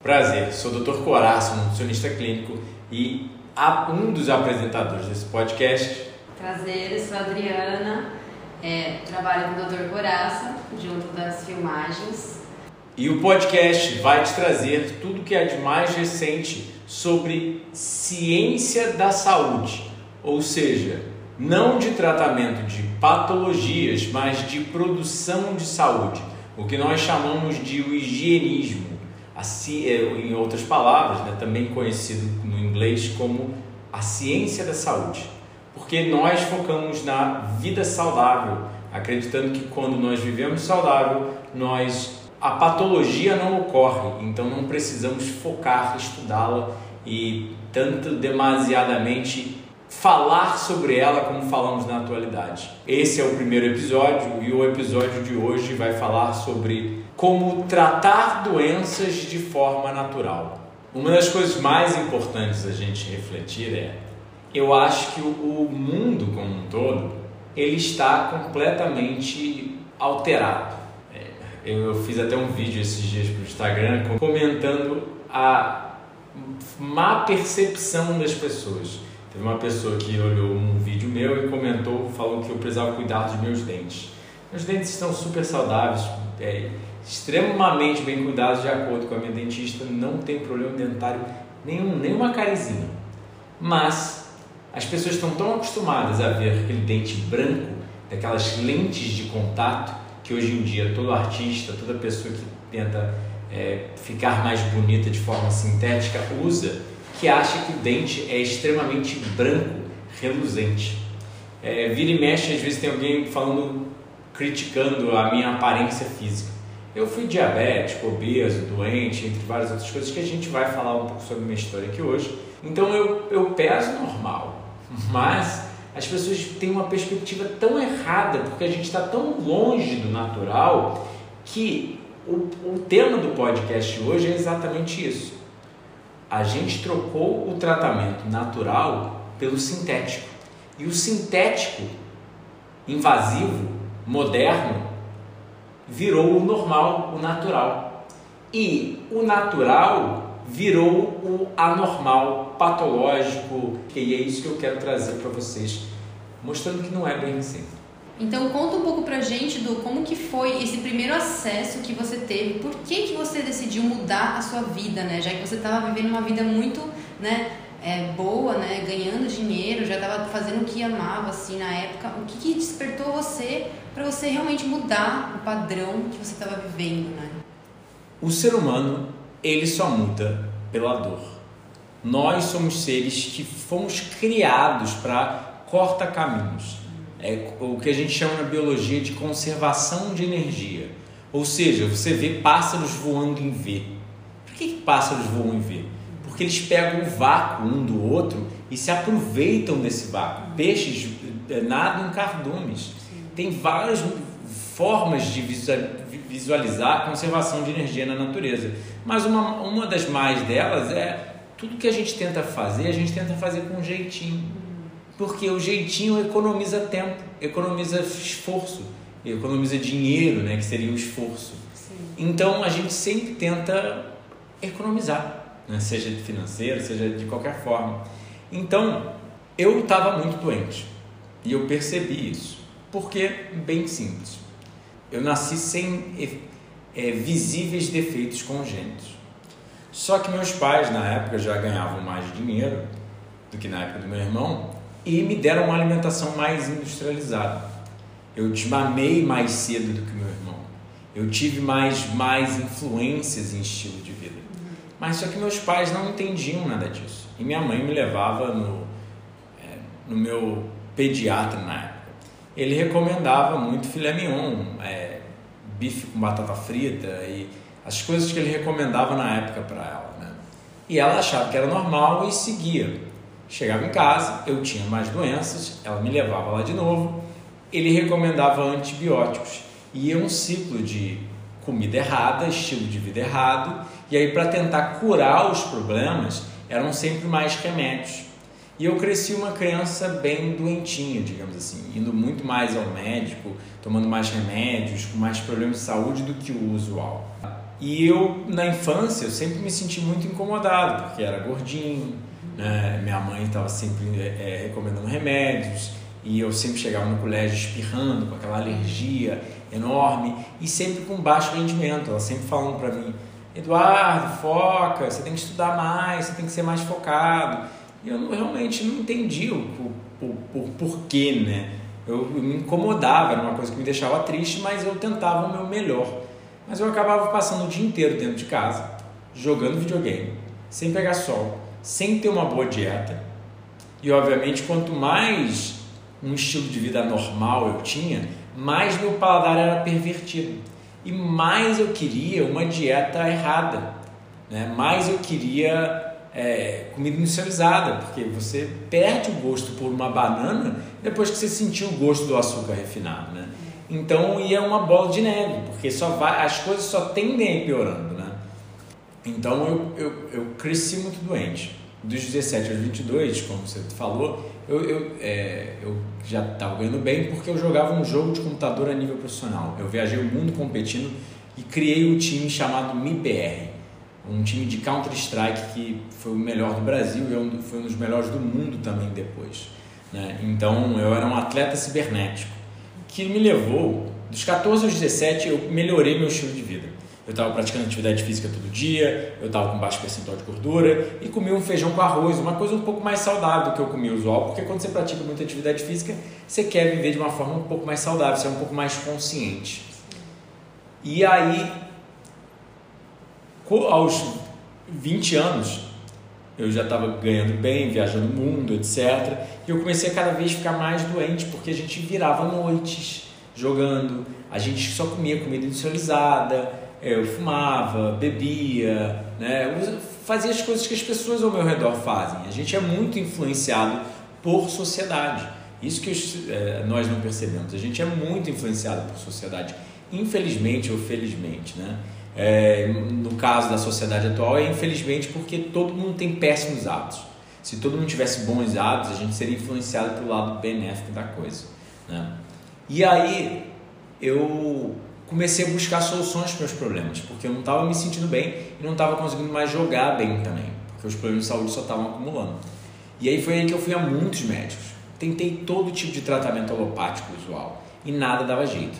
Prazer, sou o Dr. Coraço, nutricionista clínico e um dos apresentadores desse podcast. Prazer, eu sou a Adriana, é, trabalho com o Dr. Coraça, junto das filmagens. E o podcast vai te trazer tudo que é de mais recente sobre ciência da saúde, ou seja, não de tratamento de patologias, mas de produção de saúde, o que nós chamamos de o higienismo é, em outras palavras, né, também conhecido no inglês como a ciência da saúde. Porque nós focamos na vida saudável, acreditando que quando nós vivemos saudável, nós a patologia não ocorre, então não precisamos focar, estudá-la e tanto demasiadamente falar sobre ela como falamos na atualidade. Esse é o primeiro episódio e o episódio de hoje vai falar sobre como tratar doenças de forma natural. Uma das coisas mais importantes a gente refletir é, eu acho que o mundo como um todo ele está completamente alterado. É, eu fiz até um vídeo esses dias para o Instagram comentando a má percepção das pessoas. Teve uma pessoa que olhou um vídeo meu e comentou, falou que eu precisava cuidar dos meus dentes. Meus dentes estão super saudáveis, é, extremamente bem cuidados de acordo com a minha dentista, não tem problema dentário nenhum, nenhuma carizinha. Mas as pessoas estão tão acostumadas a ver aquele dente branco, daquelas lentes de contato, que hoje em dia todo artista, toda pessoa que tenta é, ficar mais bonita de forma sintética usa, que acha que o dente é extremamente branco, reluzente. É, vira e mexe, às vezes tem alguém falando, criticando a minha aparência física. Eu fui diabético, obeso, doente, entre várias outras coisas que a gente vai falar um pouco sobre minha história aqui hoje. Então eu, eu peso normal, mas as pessoas têm uma perspectiva tão errada porque a gente está tão longe do natural que o, o tema do podcast hoje é exatamente isso a gente trocou o tratamento natural pelo sintético. E o sintético, invasivo, moderno, virou o normal, o natural. E o natural virou o anormal, patológico. E é isso que eu quero trazer para vocês, mostrando que não é bem assim. Então conta um pouco pra gente do como que foi esse primeiro acesso que você teve, por que que você decidiu mudar a sua vida, né? Já que você estava vivendo uma vida muito, né, é, boa, né, ganhando dinheiro, já estava fazendo o que amava assim na época. O que, que despertou você para você realmente mudar o padrão que você estava vivendo, né? O ser humano ele só muda pela dor. Nós somos seres que fomos criados para corta caminhos é o que a gente chama na biologia de conservação de energia. Ou seja, você vê pássaros voando em V. Por que, que pássaros voam em V? Porque eles pegam o vácuo um do outro e se aproveitam desse vácuo. Peixes eh, nadam em cardumes. Tem várias formas de visualizar a conservação de energia na natureza. Mas uma, uma das mais delas é tudo que a gente tenta fazer, a gente tenta fazer com um jeitinho porque o jeitinho economiza tempo, economiza esforço, economiza dinheiro, né, que seria o esforço. Sim. Então a gente sempre tenta economizar, né, seja financeiro, seja de qualquer forma. Então eu estava muito doente e eu percebi isso, porque bem simples. Eu nasci sem é, visíveis defeitos congênitos. Só que meus pais na época já ganhavam mais dinheiro do que na época do meu irmão e me deram uma alimentação mais industrializada. Eu desmamei mais cedo do que meu irmão. Eu tive mais, mais influências em estilo de vida. Mas só que meus pais não entendiam nada disso. E minha mãe me levava no, é, no meu pediatra na época. Ele recomendava muito filé mignon, é, bife com batata frita e as coisas que ele recomendava na época para ela. Né? E ela achava que era normal e seguia. Chegava em casa, eu tinha mais doenças, ela me levava lá de novo, ele recomendava antibióticos. E é um ciclo de comida errada, estilo de vida errado, e aí para tentar curar os problemas eram sempre mais remédios. E eu cresci uma criança bem doentinha, digamos assim, indo muito mais ao médico, tomando mais remédios, com mais problemas de saúde do que o usual. E eu, na infância, eu sempre me senti muito incomodado, porque era gordinho, né? minha mãe estava sempre é, recomendando remédios, e eu sempre chegava no colégio espirrando, com aquela alergia enorme, e sempre com baixo rendimento. Ela sempre falando para mim, Eduardo, foca, você tem que estudar mais, você tem que ser mais focado. Eu realmente não entendi o, o, o, porquê, né? Eu, eu me incomodava, era uma coisa que me deixava triste, mas eu tentava o meu melhor. Mas eu acabava passando o dia inteiro dentro de casa, jogando videogame, sem pegar sol, sem ter uma boa dieta. E obviamente, quanto mais um estilo de vida normal eu tinha, mais meu paladar era pervertido. E mais eu queria uma dieta errada, né? mais eu queria é, comida industrializada, porque você perde o gosto por uma banana depois que você sentiu o gosto do açúcar refinado. Né? Então ia uma bola de neve, porque só vai, as coisas só tendem a ir piorando. Né? Então eu, eu, eu cresci muito doente. Dos 17 aos 22, como você falou, eu, eu, é, eu já estava ganhando bem porque eu jogava um jogo de computador a nível profissional. Eu viajei o mundo competindo e criei um time chamado MIBR, um time de Counter-Strike que foi o melhor do Brasil e foi um dos melhores do mundo também depois. Né? Então eu era um atleta cibernético que me levou, dos 14 aos 17, eu melhorei meu estilo de vida. Eu estava praticando atividade física todo dia, eu estava com baixo percentual de gordura e comia um feijão com arroz, uma coisa um pouco mais saudável do que eu comia usual, porque quando você pratica muita atividade física, você quer viver de uma forma um pouco mais saudável, você é um pouco mais consciente. E aí, aos 20 anos, eu já estava ganhando bem, viajando o mundo, etc. E eu comecei a cada vez ficar mais doente, porque a gente virava noites jogando, a gente só comia comida industrializada, eu fumava, bebia, né? fazia as coisas que as pessoas ao meu redor fazem. A gente é muito influenciado por sociedade. Isso que é, nós não percebemos. A gente é muito influenciado por sociedade, infelizmente ou felizmente, né? É, no caso da sociedade atual, é infelizmente porque todo mundo tem péssimos hábitos. Se todo mundo tivesse bons hábitos, a gente seria influenciado pelo lado benéfico da coisa. Né? E aí eu comecei a buscar soluções para os problemas, porque eu não estava me sentindo bem e não estava conseguindo mais jogar bem também, porque os problemas de saúde só estavam acumulando. E aí foi aí que eu fui a muitos médicos. Tentei todo tipo de tratamento alopático usual e nada dava jeito.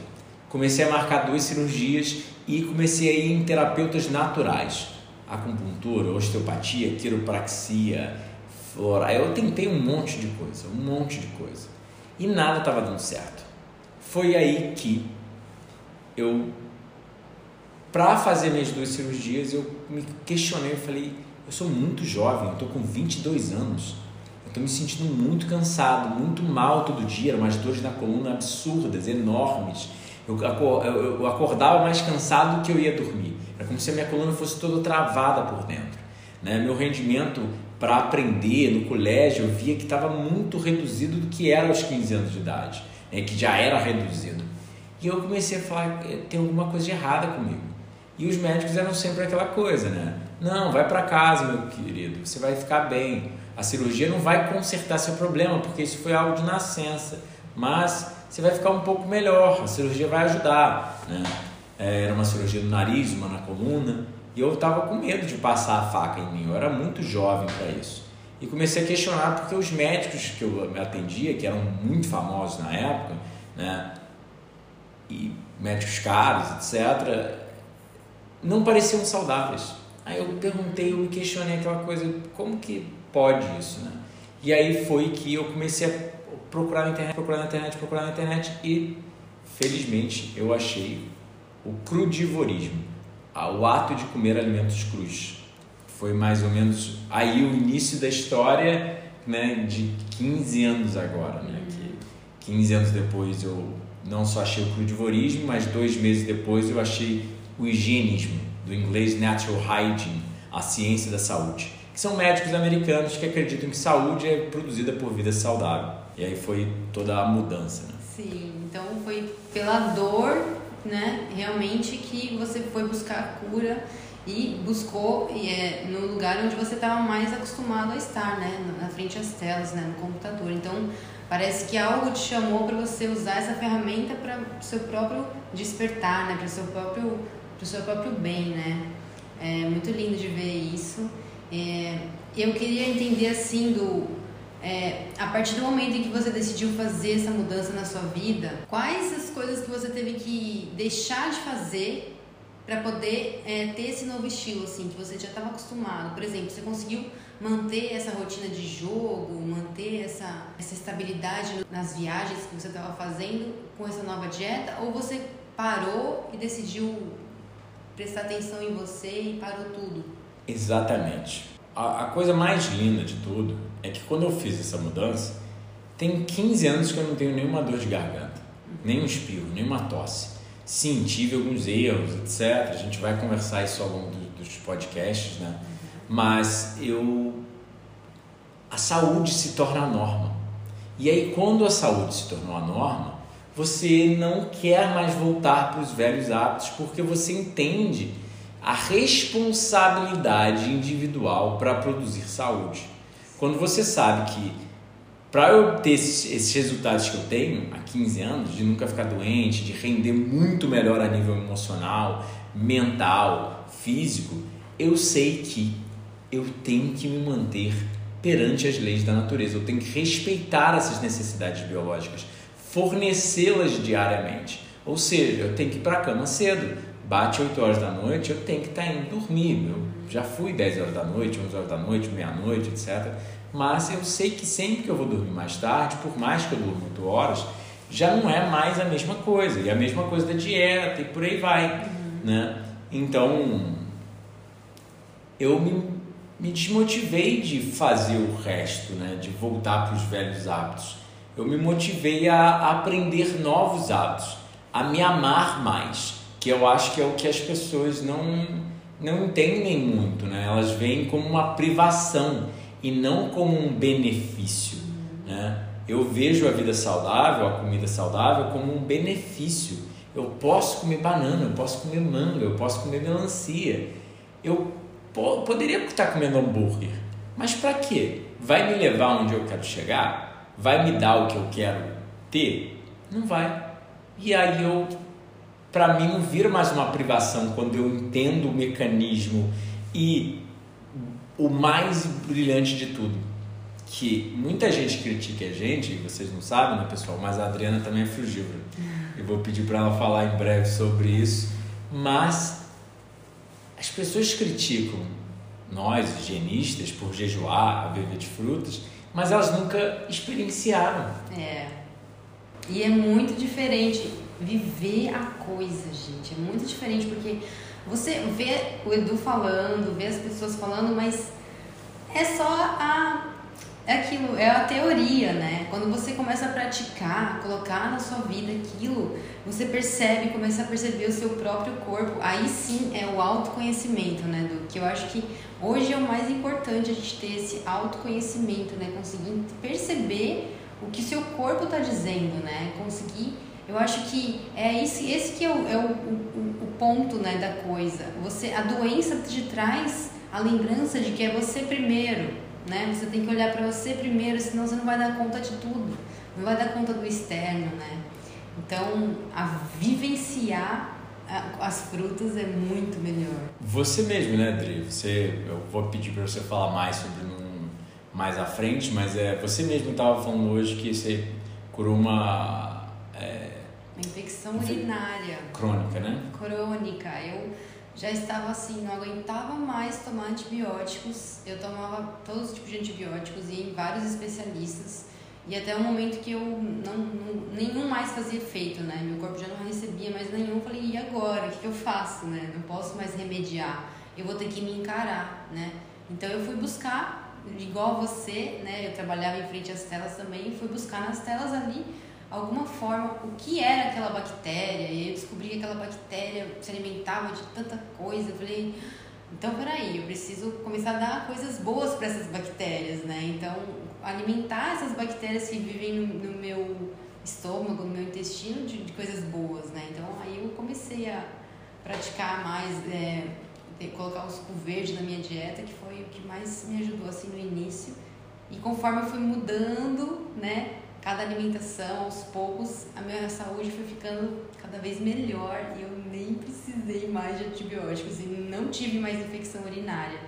Comecei a marcar duas cirurgias e comecei a ir em terapeutas naturais, acupuntura, osteopatia, quiropraxia, flora. Eu tentei um monte de coisa, um monte de coisa. E nada estava dando certo. Foi aí que eu, para fazer minhas duas cirurgias, eu me questionei, eu falei, eu sou muito jovem, estou com 22 anos, eu estou me sentindo muito cansado, muito mal todo dia, eram umas dores na coluna absurdas, enormes eu, acordava mais cansado do que eu ia dormir. Era como se a minha coluna fosse toda travada por dentro. Né? Meu rendimento para aprender no colégio eu via que estava muito reduzido do que era aos 15 anos de idade, né? que já era reduzido. E eu comecei a falar: tem alguma coisa errada comigo. E os médicos eram sempre aquela coisa, né? Não, vai para casa, meu querido, você vai ficar bem. A cirurgia não vai consertar seu problema, porque isso foi algo de nascença. Mas você vai ficar um pouco melhor, a cirurgia vai ajudar. Né? É, era uma cirurgia do nariz, uma na coluna, e eu estava com medo de passar a faca em mim, eu era muito jovem para isso. E comecei a questionar porque os médicos que eu me atendia, que eram muito famosos na época, né? e médicos caros, etc., não pareciam saudáveis. Aí eu perguntei, eu me questionei aquela coisa, como que pode isso, né? E aí foi que eu comecei a procurar na internet, procurar na internet, procurar na internet e felizmente eu achei o crudivorismo, o ato de comer alimentos crus. Foi mais ou menos aí o início da história, né, de 15 anos agora, né, que 15 anos depois eu não só achei o crudivorismo, mas dois meses depois eu achei o higienismo, do inglês natural hygiene, a ciência da saúde, que são médicos americanos que acreditam que saúde é produzida por vida saudável. E aí foi toda a mudança, né? Sim, então foi pela dor, né, realmente que você foi buscar a cura e buscou e é no lugar onde você estava mais acostumado a estar, né, na frente das telas, né, no computador. Então parece que algo te chamou para você usar essa ferramenta para o seu próprio despertar, né, para seu próprio para seu próprio bem, né? É muito lindo de ver isso. É, eu queria entender assim do é, a partir do momento em que você decidiu fazer essa mudança na sua vida, quais as coisas que você teve que deixar de fazer para poder é, ter esse novo estilo, assim, que você já estava acostumado? Por exemplo, você conseguiu manter essa rotina de jogo, manter essa, essa estabilidade nas viagens que você estava fazendo com essa nova dieta? Ou você parou e decidiu prestar atenção em você e parou tudo? Exatamente. A, a coisa mais linda de tudo é que quando eu fiz essa mudança, tem 15 anos que eu não tenho nenhuma dor de garganta, nenhum espirro, nenhuma tosse. Sim, tive alguns erros, etc. A gente vai conversar isso ao longo dos podcasts, né? Mas eu. A saúde se torna a norma. E aí, quando a saúde se tornou a norma, você não quer mais voltar para os velhos hábitos porque você entende a responsabilidade individual para produzir saúde. Quando você sabe que para eu ter esses, resultados que eu tenho há 15 anos, de nunca ficar doente, de render muito melhor a nível emocional, mental, físico, eu sei que eu tenho que me manter perante as leis da natureza, eu tenho que respeitar essas necessidades biológicas, fornecê-las diariamente. Ou seja, eu tenho que ir para a cama cedo, bate 8 horas da noite, eu tenho que estar tá indo dormir. Eu já fui 10 horas da noite, 11 horas da noite, meia-noite, etc. Mas eu sei que sempre que eu vou dormir mais tarde, por mais que eu durma 8 horas, já não é mais a mesma coisa. E a mesma coisa da dieta e por aí vai. Uhum. Né? Então, eu me, me desmotivei de fazer o resto, né? de voltar para os velhos hábitos. Eu me motivei a, a aprender novos hábitos, a me amar mais que eu acho que é o que as pessoas não, não entendem muito, né? Elas veem como uma privação e não como um benefício, né? Eu vejo a vida saudável, a comida saudável como um benefício. Eu posso comer banana, eu posso comer manga, eu posso comer melancia. Eu po poderia estar comendo hambúrguer, mas para quê? Vai me levar onde eu quero chegar? Vai me dar o que eu quero ter? Não vai. E aí eu para mim não vira mais uma privação quando eu entendo o mecanismo e o mais brilhante de tudo, que muita gente critica a gente, vocês não sabem, né, pessoal, mas a Adriana também é frugívora. Eu vou pedir para ela falar em breve sobre isso, mas as pessoas criticam nós, higienistas, por jejuar, viver de frutas, mas elas nunca experienciaram. É. E é muito diferente viver a coisa, gente. É muito diferente porque você vê o Edu falando, vê as pessoas falando, mas é só a é aquilo, é a teoria, né? Quando você começa a praticar, colocar na sua vida aquilo, você percebe, começa a perceber o seu próprio corpo. Aí sim é o autoconhecimento, né? Do que eu acho que hoje é o mais importante a gente ter esse autoconhecimento, né? Conseguir perceber o que seu corpo está dizendo, né? Conseguir eu acho que é esse, esse que é, o, é o, o, o, ponto né, da coisa. Você, a doença te traz a lembrança de que é você primeiro, né? Você tem que olhar para você primeiro, senão você não vai dar conta de tudo, não vai dar conta do externo, né? Então, a vivenciar as frutas é muito melhor. Você mesmo, né, Adri? Você, eu vou pedir para você falar mais sobre um, mais à frente, mas é você mesmo estava falando hoje que você curou uma é, uma infecção urinária. Crônica, né? Crônica. Eu já estava assim, não aguentava mais tomar antibióticos. Eu tomava todos os tipos de antibióticos e em vários especialistas. E até o momento que eu não, não, nenhum mais fazia efeito, né? Meu corpo já não recebia mais nenhum. Eu falei, e agora? O que, que eu faço, né? Não posso mais remediar. Eu vou ter que me encarar, né? Então eu fui buscar, igual você, né? Eu trabalhava em frente às telas também, fui buscar nas telas ali alguma forma o que era aquela bactéria. E eu descobri que aquela bactéria se alimentava de tanta coisa. Eu falei, então peraí, eu preciso começar a dar coisas boas para essas bactérias, né? Então, alimentar essas bactérias que vivem no, no meu estômago, no meu intestino de, de, coisas boas, né? Então, aí eu comecei a praticar mais, é, colocar o suco verde na minha dieta, que foi o que mais me ajudou assim no início. E conforme eu fui mudando, né, cada alimentação, aos poucos, a minha saúde foi ficando cada vez melhor e eu nem precisei mais de antibióticos e não tive mais infecção urinária.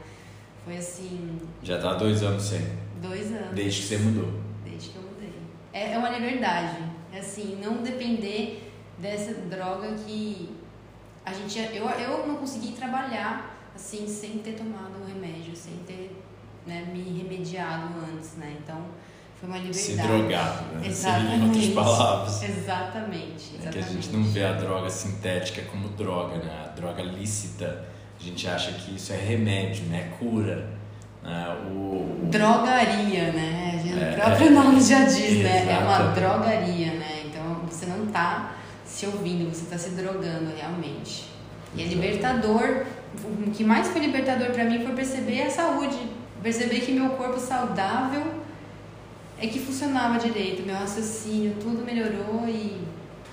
Foi assim. Já tá dois anos sem. Dois anos. Desde que você mudou. Desde que eu mudei. É, é uma liberdade. É assim, não depender dessa droga que a gente. Eu, eu não consegui trabalhar assim sem ter tomado o remédio, sem ter né, me remediado antes, né? Então foi uma liberdade. Se drogado, né? Exatamente. Em outras palavras. Exatamente, exatamente. É que a gente não vê a droga sintética como droga, né? A droga lícita, a gente acha que isso é remédio, né? Cura. Né? O... Drogaria, né? O próprio é, nome já diz, né? É uma drogaria, né? Então você não tá se ouvindo, você tá se drogando realmente. E é libertador. O que mais foi libertador para mim foi perceber a saúde. Perceber que meu corpo saudável é que funcionava direito, meu raciocínio, tudo melhorou e.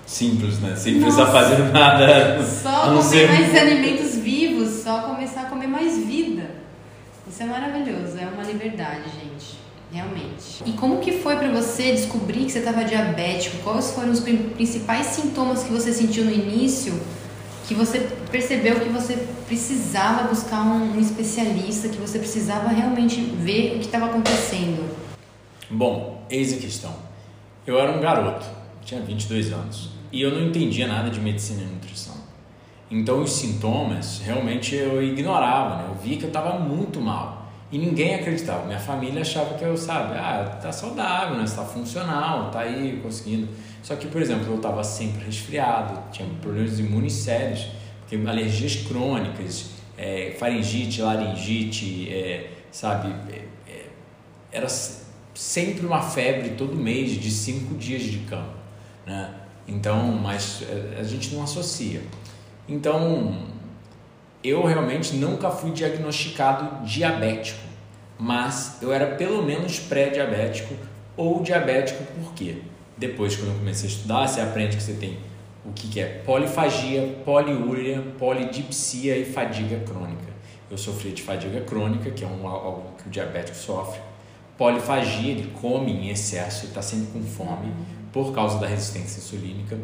Simples, né? Sem Nossa. precisar fazer nada. Só comer ser- mais alimentos vivos, só começar a comer mais vida. Isso é maravilhoso, é uma liberdade, gente. Realmente. E como que foi pra você descobrir que você estava diabético? Quais foram os prin- principais sintomas que você sentiu no início? Que você percebeu que você precisava buscar um, um especialista, que você precisava realmente ver o que estava acontecendo? Bom, eis a questão. Eu era um garoto, tinha 22 anos, e eu não entendia nada de medicina e nutrição. Então os sintomas realmente eu ignorava, né? Eu via que eu estava muito mal. E ninguém acreditava. Minha família achava que eu, sabe, ah, tá saudável, né? Você tá funcional, tá aí conseguindo. Só que, por exemplo, eu estava sempre resfriado, tinha problemas imunes sérios, porque alergias crônicas, é, faringite, laringite, é, sabe, é, era sempre uma febre todo mês de cinco dias de cama, né? Então, mas é, a gente não associa. Então, eu realmente nunca fui diagnosticado diabético, mas eu era pelo menos pré-diabético ou diabético por quê? Depois, quando eu comecei a estudar, você aprende que você tem o que, que é polifagia, poliúria, polidipsia e fadiga crônica. Eu sofria de fadiga crônica, que é um, algo que o diabético sofre. Polifagia, ele come em excesso, ele está sempre com fome por causa da resistência insulínica.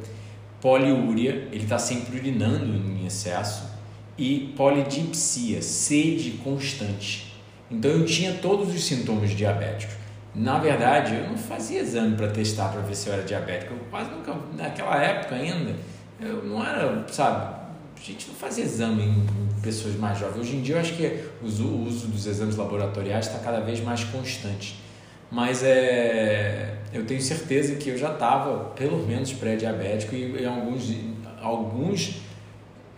Poliúria, ele está sempre urinando em excesso. E polidipsia, sede constante. Então eu tinha todos os sintomas diabéticos. Na verdade, eu não fazia exame para testar para ver se eu era diabético. Eu quase nunca, naquela época ainda, eu não era, sabe? A gente não fazia exame em pessoas mais jovens. Hoje em dia eu acho que o uso, dos exames laboratoriais está cada vez mais constante. Mas é, eu tenho certeza que eu já estava pelo menos pré-diabético e em alguns, alguns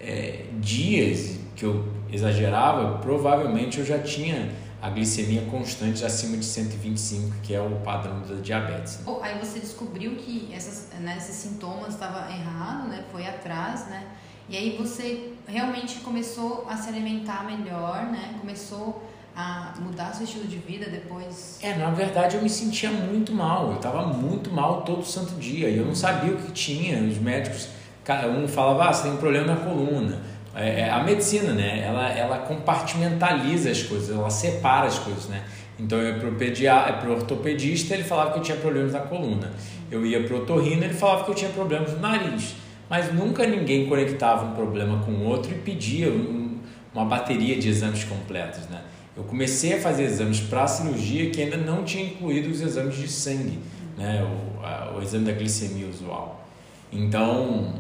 é, dias que eu exagerava, provavelmente eu já tinha a glicemia constante acima de 125, que é o padrão da diabetes. Ou aí você descobriu que essas, né, esses sintomas estavam errado, né? Foi atrás, né? E aí você realmente começou a se alimentar melhor, né? Começou a mudar seu estilo de vida depois. É, na verdade eu me sentia muito mal, eu estava muito mal todo santo dia e eu não sabia o que tinha. Os médicos, cada um falava, ah, você tem um problema na coluna. É, é, a medicina, né, ela, ela compartimentaliza as coisas, ela separa as coisas, né. Então eu ia pro, pedia, pro ortopedista, ele falava que eu tinha problemas na coluna. Eu ia pro otorrino, ele falava que eu tinha problemas no nariz. Mas nunca ninguém conectava um problema com outro e pedia um- uma bateria de exames completos, né. Eu comecei a fazer exames para cirurgia que ainda não tinha incluído os exames de sangue, né, o, a- o exame da glicemia usual. Então,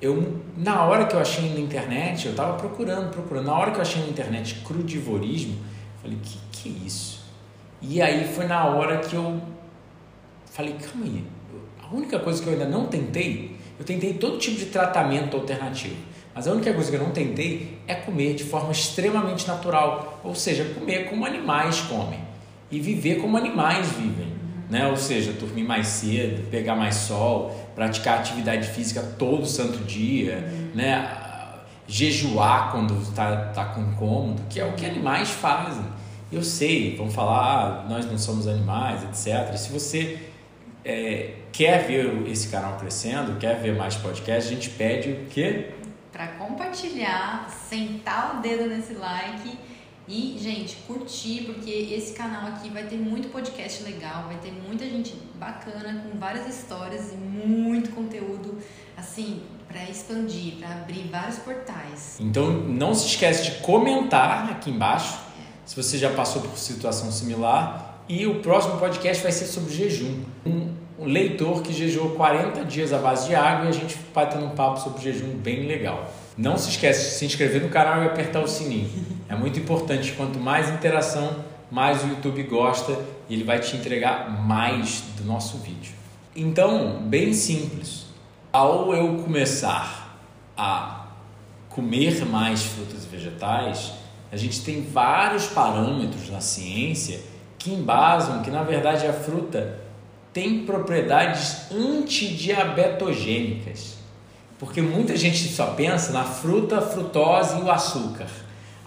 eu na hora que eu achei na internet, eu estava procurando, procurando. Na hora que eu achei na internet crudivorismo, falei, que que é isso? E aí foi na hora que eu falei, calma aí, a única coisa que eu ainda não tentei, eu tentei todo tipo de tratamento alternativo. Mas a única coisa que eu não tentei é comer de forma extremamente natural, ou seja, comer como animais comem e viver como animais vivem, né? Ou seja, dormir mais cedo, pegar mais sol, praticar atividade física todo santo dia, né? Jejuar quando está tá com incômodo, que é o que animais fazem. Eu sei, vão falar, ah, nós não somos animais, etc. Se você é, quer ver esse canal crescendo, quer ver mais podcasts, a gente pede o quê? Para compartilhar, sentar o dedo nesse like E, gente, curtir, porque esse canal aqui vai ter muito podcast legal, vai ter muita gente bacana, com várias histórias e muito conteúdo, assim, para expandir, para abrir vários portais. Então, não se esquece de comentar aqui embaixo é. se você já passou por situação similar. E o próximo podcast vai ser sobre jejum. Um, um leitor que jejuou 40 dias à base de água e a gente vai tendo um papo sobre jejum bem legal. Não se esquece de se inscrever no canal e apertar o sininho. É muito importante. Quanto mais interação, mais o YouTube gosta e ele vai te entregar mais do nosso vídeo. Então, bem simples. Ao eu começar a comer mais frutas e vegetais, a gente tem vários parâmetros na ciência que embasam que na verdade a fruta tem propriedades antidiabetogênicas. Porque muita gente só pensa na fruta, frutose e o açúcar.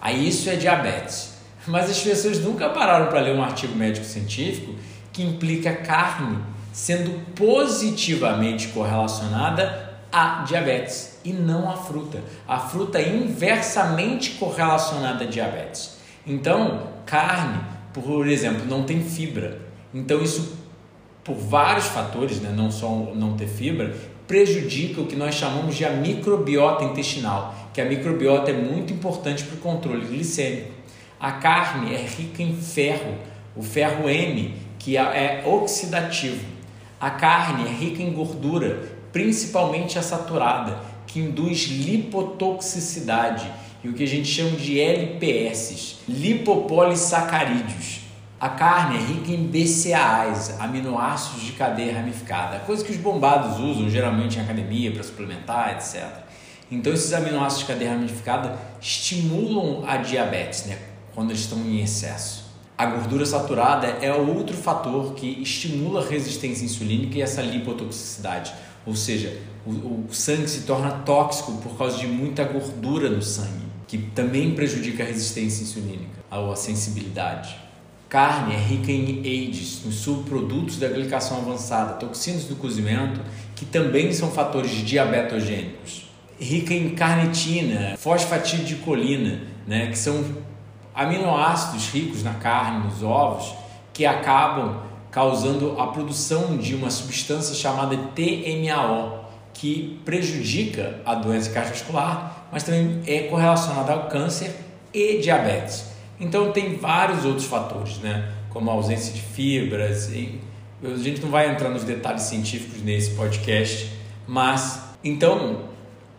Aí isso é diabetes. Mas as pessoas nunca pararam para ler um artigo médico científico que implica carne sendo positivamente correlacionada a diabetes e não a fruta. A fruta é inversamente correlacionada a diabetes. Então, carne, por exemplo, não tem fibra. Então, isso, por vários fatores, né, não só não ter fibra, prejudica o que nós chamamos de a microbiota intestinal, que a microbiota é muito importante para o controle glicêmico. A carne é rica em ferro, o ferro M, que é, é oxidativo. A carne é rica em gordura, principalmente a saturada, que induz lipotoxicidade e o que a gente chama de LPS, lipopolissacarídeos. A carne é rica em BCAAs, aminoácidos de cadeia ramificada, coisa que os bombados usam geralmente em academia para suplementar, etc. Então esses aminoácidos de cadeia ramificada estimulam a diabetes, né, quando eles estão em excesso. A gordura saturada é outro fator que estimula a resistência insulínica e essa lipotoxicidade, ou seja, o, o sangue se torna tóxico por causa de muita gordura no sangue, que também prejudica a resistência insulínica ou a sensibilidade. Carne é rica em AIDS, nos subprodutos da glicação avançada, toxinas do cozimento, que também são fatores diabetogênicos. Rica em carnitina, fosfatidilcolina, né, que são aminoácidos ricos na carne, nos ovos, que acabam causando a produção de uma substância chamada TMAO, que prejudica a doença cardiovascular, mas também é correlacionada ao câncer e diabetes. Então tem vários outros fatores, né? Como a ausência de fibras. E a gente não vai entrar nos detalhes científicos nesse podcast, mas então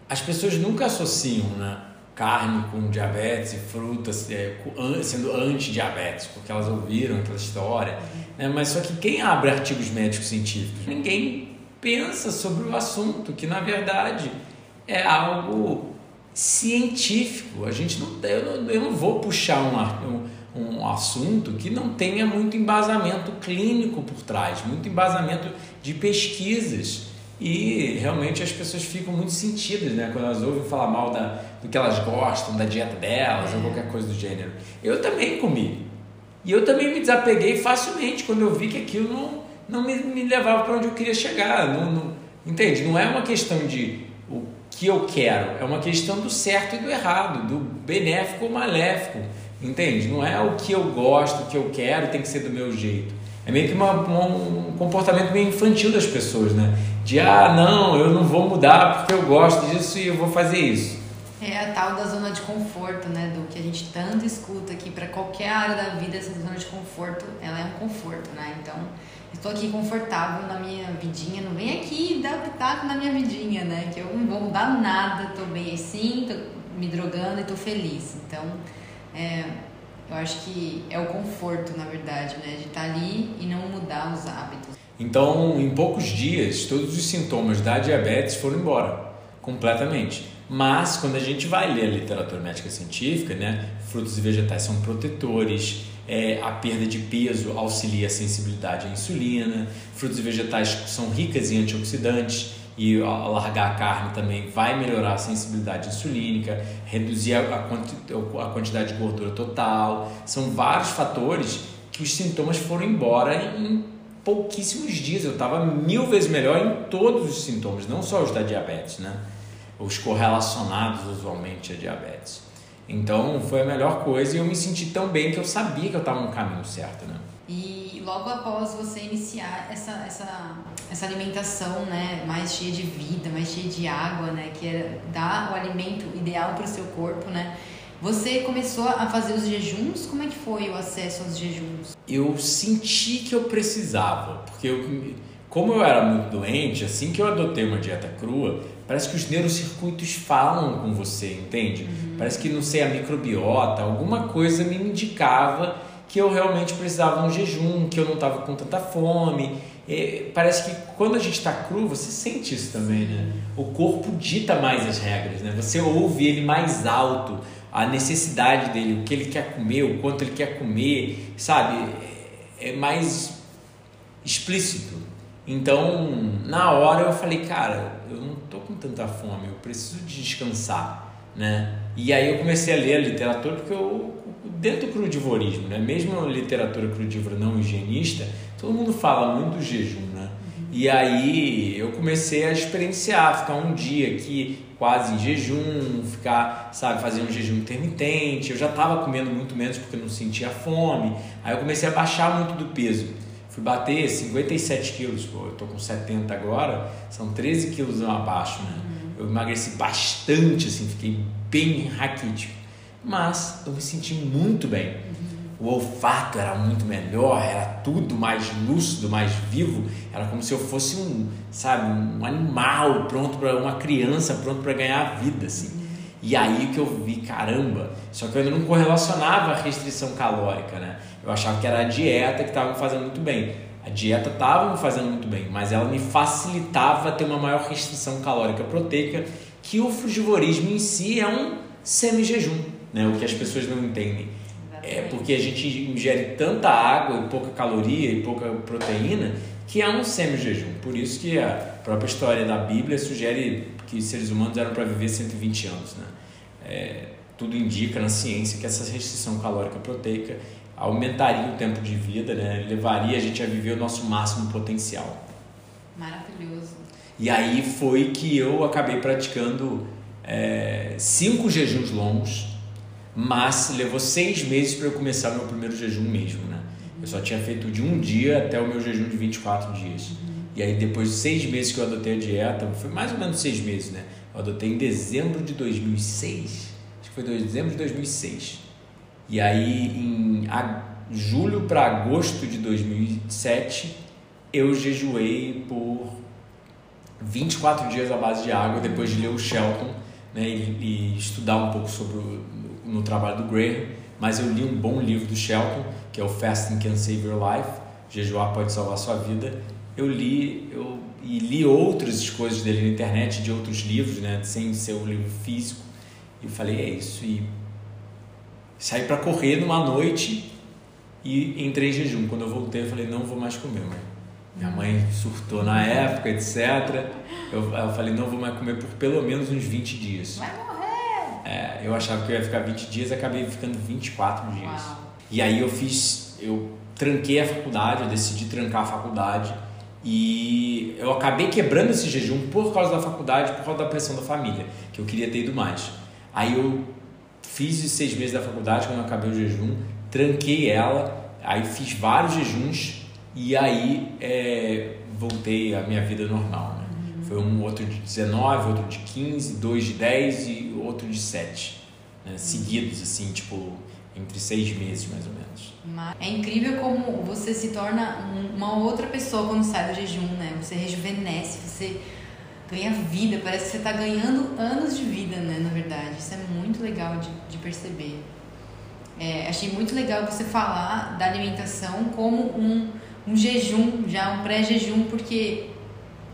as pessoas nunca associam, né? Carne com diabetes e frutas é, sendo anti-diabetes, porque elas ouviram aquela história. Né? Mas só que quem abre artigos médicos científicos? Ninguém pensa sobre o assunto, que na verdade é algo científico. A gente não, eu, não, eu não vou puxar um, um, um assunto que não tenha muito embasamento clínico por trás, muito embasamento de pesquisas. E realmente as pessoas ficam muito sentidas né? quando elas ouvem falar mal da, do que elas gostam, da dieta delas é. ou qualquer coisa do gênero. Eu também comi. E eu também me desapeguei facilmente quando eu vi que aquilo não, não me, me levava para onde eu queria chegar. Não, não, entende? Não é uma questão de que eu quero, é uma questão do certo e do errado, do benéfico ou maléfico, entende? Não é o que eu gosto, o que eu quero tem que ser do meu jeito. É meio que uma, um comportamento meio infantil das pessoas, né? De ah, não, eu não vou mudar porque eu gosto disso e eu vou fazer isso. É a tal da zona de conforto, né? Do que a gente tanto escuta aqui para qualquer área da vida, essa zona de conforto, ela é um conforto, né? Então, estou aqui confortável na minha vidinha, não vem aqui dar pitaco na minha vidinha, né? Que eu não vou mudar nada, tô bem assim, tô me drogando e tô feliz. Então, é, eu acho que é o conforto, na verdade, né? De estar tá ali e não mudar os hábitos. Então, em poucos dias, todos os sintomas da diabetes foram embora, completamente. Mas, quando a gente vai ler a literatura médica científica, né? Frutos e vegetais são protetores, é, a perda de peso auxilia a sensibilidade à insulina, frutos e vegetais são ricas em antioxidantes e largar a carne também vai melhorar a sensibilidade insulínica, reduzir a, a quantidade de gordura total. São vários fatores que os sintomas foram embora em pouquíssimos dias. Eu estava mil vezes melhor em todos os sintomas, não só os da diabetes, né? Os correlacionados usualmente à diabetes. Então foi a melhor coisa e eu me senti tão bem que eu sabia que eu estava no caminho certo, né? E logo após você iniciar essa, essa, essa alimentação né, mais cheia de vida, mais cheia de água, né, que era dar o alimento ideal para o seu corpo, né? Você começou a fazer os jejuns? Como é que foi o acesso aos jejuns? Eu senti que eu precisava, porque eu, como eu era muito doente, assim que eu adotei uma dieta crua, parece que os neurocircuitos falam com você, entende? Uhum. Parece que, não sei, a microbiota, alguma coisa me indicava que eu realmente precisava de um jejum, que eu não estava com tanta fome. E parece que quando a gente está cru, você sente isso também, né? O corpo dita mais as regras, né? Você ouve ele mais alto, a necessidade dele, o que ele quer comer, o quanto ele quer comer, sabe? É mais explícito. Então, na hora eu falei, cara, eu não tô com tanta fome, eu preciso de descansar, né? E aí eu comecei a ler a literatura porque eu dentro do crudivorismo, né? Mesmo a literatura crudívora não higienista, todo mundo fala muito do jejum, né? Uhum. E aí eu comecei a experienciar, ficar um dia aqui quase em jejum, ficar, sabe, fazer um jejum intermitente. Eu já estava comendo muito menos porque não sentia fome. Aí eu comecei a baixar muito do peso. Fui bater 57 quilos, pô, eu tô com 70 agora, são 13 quilos abaixo, né? Uhum. Eu emagreci bastante, assim, fiquei bem raquítico mas eu me senti muito bem. O olfato era muito melhor, era tudo mais lúcido, mais vivo. Era como se eu fosse um, sabe, um animal pronto para uma criança pronto para ganhar a vida, assim. E aí que eu vi, caramba, só que eu ainda não correlacionava a restrição calórica, né? Eu achava que era a dieta que estava me fazendo muito bem. A dieta estava me fazendo muito bem, mas ela me facilitava ter uma maior restrição calórica proteica, que o frugivorismo em si é um semi-jejum né? O que as pessoas não entendem. É porque a gente ingere tanta água e pouca caloria e pouca proteína que é um semi-jejum. Por isso que a própria história da Bíblia sugere que seres humanos eram para viver 120 anos. Né? É, tudo indica na ciência que essa restrição calórica proteica aumentaria o tempo de vida, né? levaria a gente a viver o nosso máximo potencial. Maravilhoso. E aí foi que eu acabei praticando é, cinco jejuns longos mas levou seis meses para eu começar o meu primeiro jejum mesmo, né? Eu só tinha feito de um dia até o meu jejum de 24 dias. E aí depois de seis meses que eu adotei a dieta, foi mais ou menos seis meses, né? Eu adotei em dezembro de 2006, acho que foi dezembro de 2006. E aí em julho para agosto de 2007, eu jejuei por 24 dias à base de água, depois de ler o Shelton né, e, e estudar um pouco sobre o no trabalho do Graham, mas eu li um bom livro do Shelton, que é o Fasting Can Save Your Life, Jejuar Pode Salvar Sua Vida. Eu li, eu e li outras coisas dele na internet, de outros livros, né, sem ser um livro físico, e falei, é isso, e saí para correr numa noite e entrei em jejum. Quando eu voltei, eu falei, não vou mais comer, mãe. Minha mãe surtou na época, etc. Eu, eu falei, não vou mais comer por pelo menos uns 20 dias. É, eu achava que eu ia ficar 20 dias, acabei ficando 24 dias. Uau. E aí eu fiz, eu tranquei a faculdade, eu decidi trancar a faculdade e eu acabei quebrando esse jejum por causa da faculdade, por causa da pressão da família, que eu queria ter ido mais. Aí eu fiz os seis meses da faculdade, quando eu acabei o jejum, tranquei ela, aí fiz vários jejuns e aí é, voltei à minha vida normal. Foi um outro de 19, outro de 15, dois de 10 e outro de 7. Né? Seguidos, assim, tipo, entre seis meses mais ou menos. É incrível como você se torna uma outra pessoa quando sai do jejum, né? Você rejuvenesce, você ganha vida, parece que você está ganhando anos de vida, né? Na verdade, isso é muito legal de, de perceber. É, achei muito legal você falar da alimentação como um, um jejum, já um pré-jejum, porque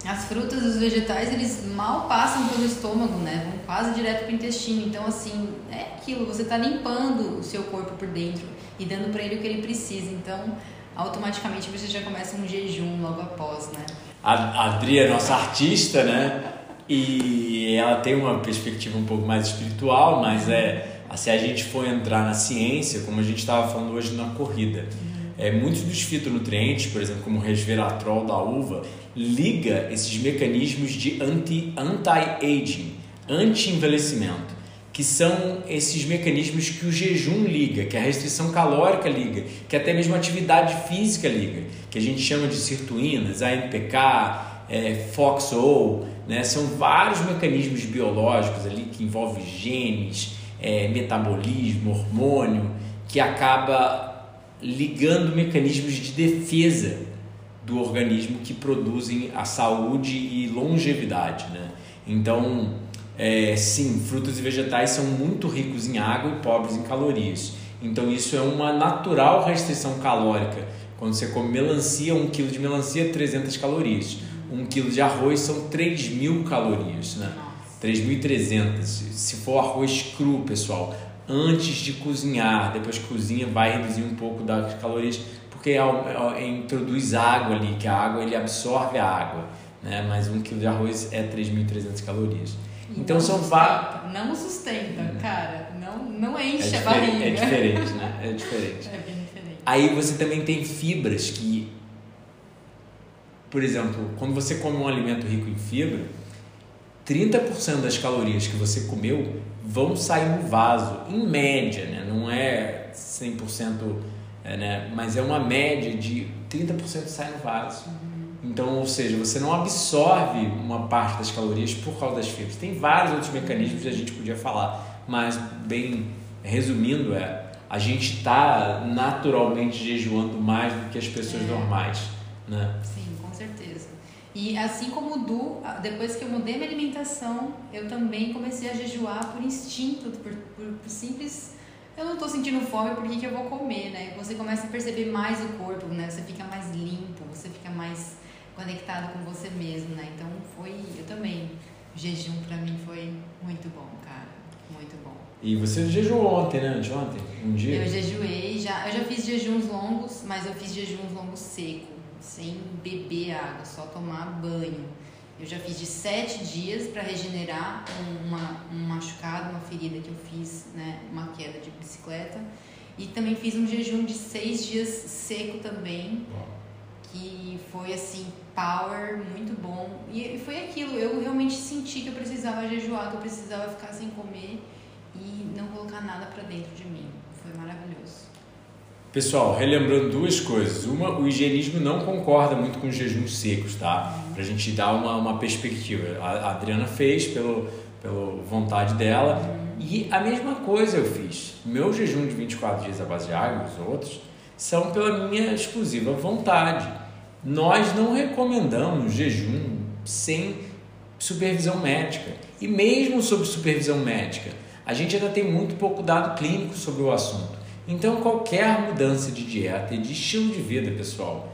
as frutas e os vegetais, eles mal passam pelo estômago, né? Vão quase direto para o intestino. Então, assim, é aquilo, você está limpando o seu corpo por dentro e dando para ele o que ele precisa. Então, automaticamente você já começa um jejum logo após, né? A Adri é nossa artista, né? E ela tem uma perspectiva um pouco mais espiritual, mas é, se a gente for entrar na ciência, como a gente estava falando hoje na corrida, é, muitos dos fitonutrientes, por exemplo, como o resveratrol da uva, liga esses mecanismos de anti-aging, anti-envelhecimento. que são esses mecanismos que o jejum liga, que a restrição calórica liga, que até mesmo a atividade física liga, que a gente chama de sirtuínas, AMPK, é, FOXO, né? são vários mecanismos biológicos ali que envolvem genes, é, metabolismo, hormônio, que acaba ligando mecanismos de defesa do organismo que produzem a saúde e longevidade. Né? Então, é, sim, frutas e vegetais são muito ricos em água e pobres em calorias. Então isso é uma natural restrição calórica. Quando você come melancia, um quilo de melancia 300 calorias. Um quilo de arroz são 3 mil calorias, né? 3.300. Se for arroz cru, pessoal, antes de cozinhar, depois que cozinha, vai reduzir um pouco das calorias, porque é, é, é, introduz água ali, que a água ele absorve a água, né? Mas um quilo de arroz é 3.300 calorias. Então são vários. Não sustenta, cara. Não, não enche é a barriga. É diferente, né? É diferente. É bem diferente. Aí você também tem fibras que. Por exemplo, quando você come um alimento rico em fibra, 30% das calorias que você comeu vão sair no vaso, em média, né? Não é 100%, é, né? mas é uma média de 30% sai no vaso. Então, ou seja, você não absorve uma parte das calorias por causa das fibras. Tem vários outros mecanismos que a gente podia falar, mas bem resumindo é a gente está naturalmente jejuando mais do que as pessoas é. normais, né? E assim como o Du, depois que eu mudei minha alimentação, eu também comecei a jejuar por instinto, por, por, por simples eu não estou sentindo fome, por que, que eu vou comer, né? Você começa a perceber mais o corpo, né? Você fica mais limpo, você fica mais conectado com você mesmo, né? Então foi, eu também, o jejum para mim foi muito bom, cara, muito bom. E você jejuou ontem, né? Anteontem? Um dia? Eu jejuei, já, eu já fiz jejuns longos, mas eu fiz jejuns longos seco, sem beber água, só tomar banho. Eu já fiz de sete dias para regenerar uma, um machucado, uma ferida que eu fiz, né? Uma queda de bicicleta. E também fiz um jejum de seis dias seco também, que foi assim power muito bom. E foi aquilo, eu realmente senti que eu precisava jejuar, que eu precisava ficar sem comer e não colocar nada para dentro de mim. Foi maravilhoso. Pessoal, relembrando duas coisas. Uma, o higienismo não concorda muito com os jejuns secos, tá? Pra gente dar uma, uma perspectiva. A Adriana fez pelo, pela vontade dela. E a mesma coisa eu fiz. Meu jejum de 24 dias à base de água, os outros, são pela minha exclusiva vontade. Nós não recomendamos jejum sem supervisão médica. E mesmo sob supervisão médica, a gente ainda tem muito pouco dado clínico sobre o assunto. Então, qualquer mudança de dieta e de estilo de vida, pessoal,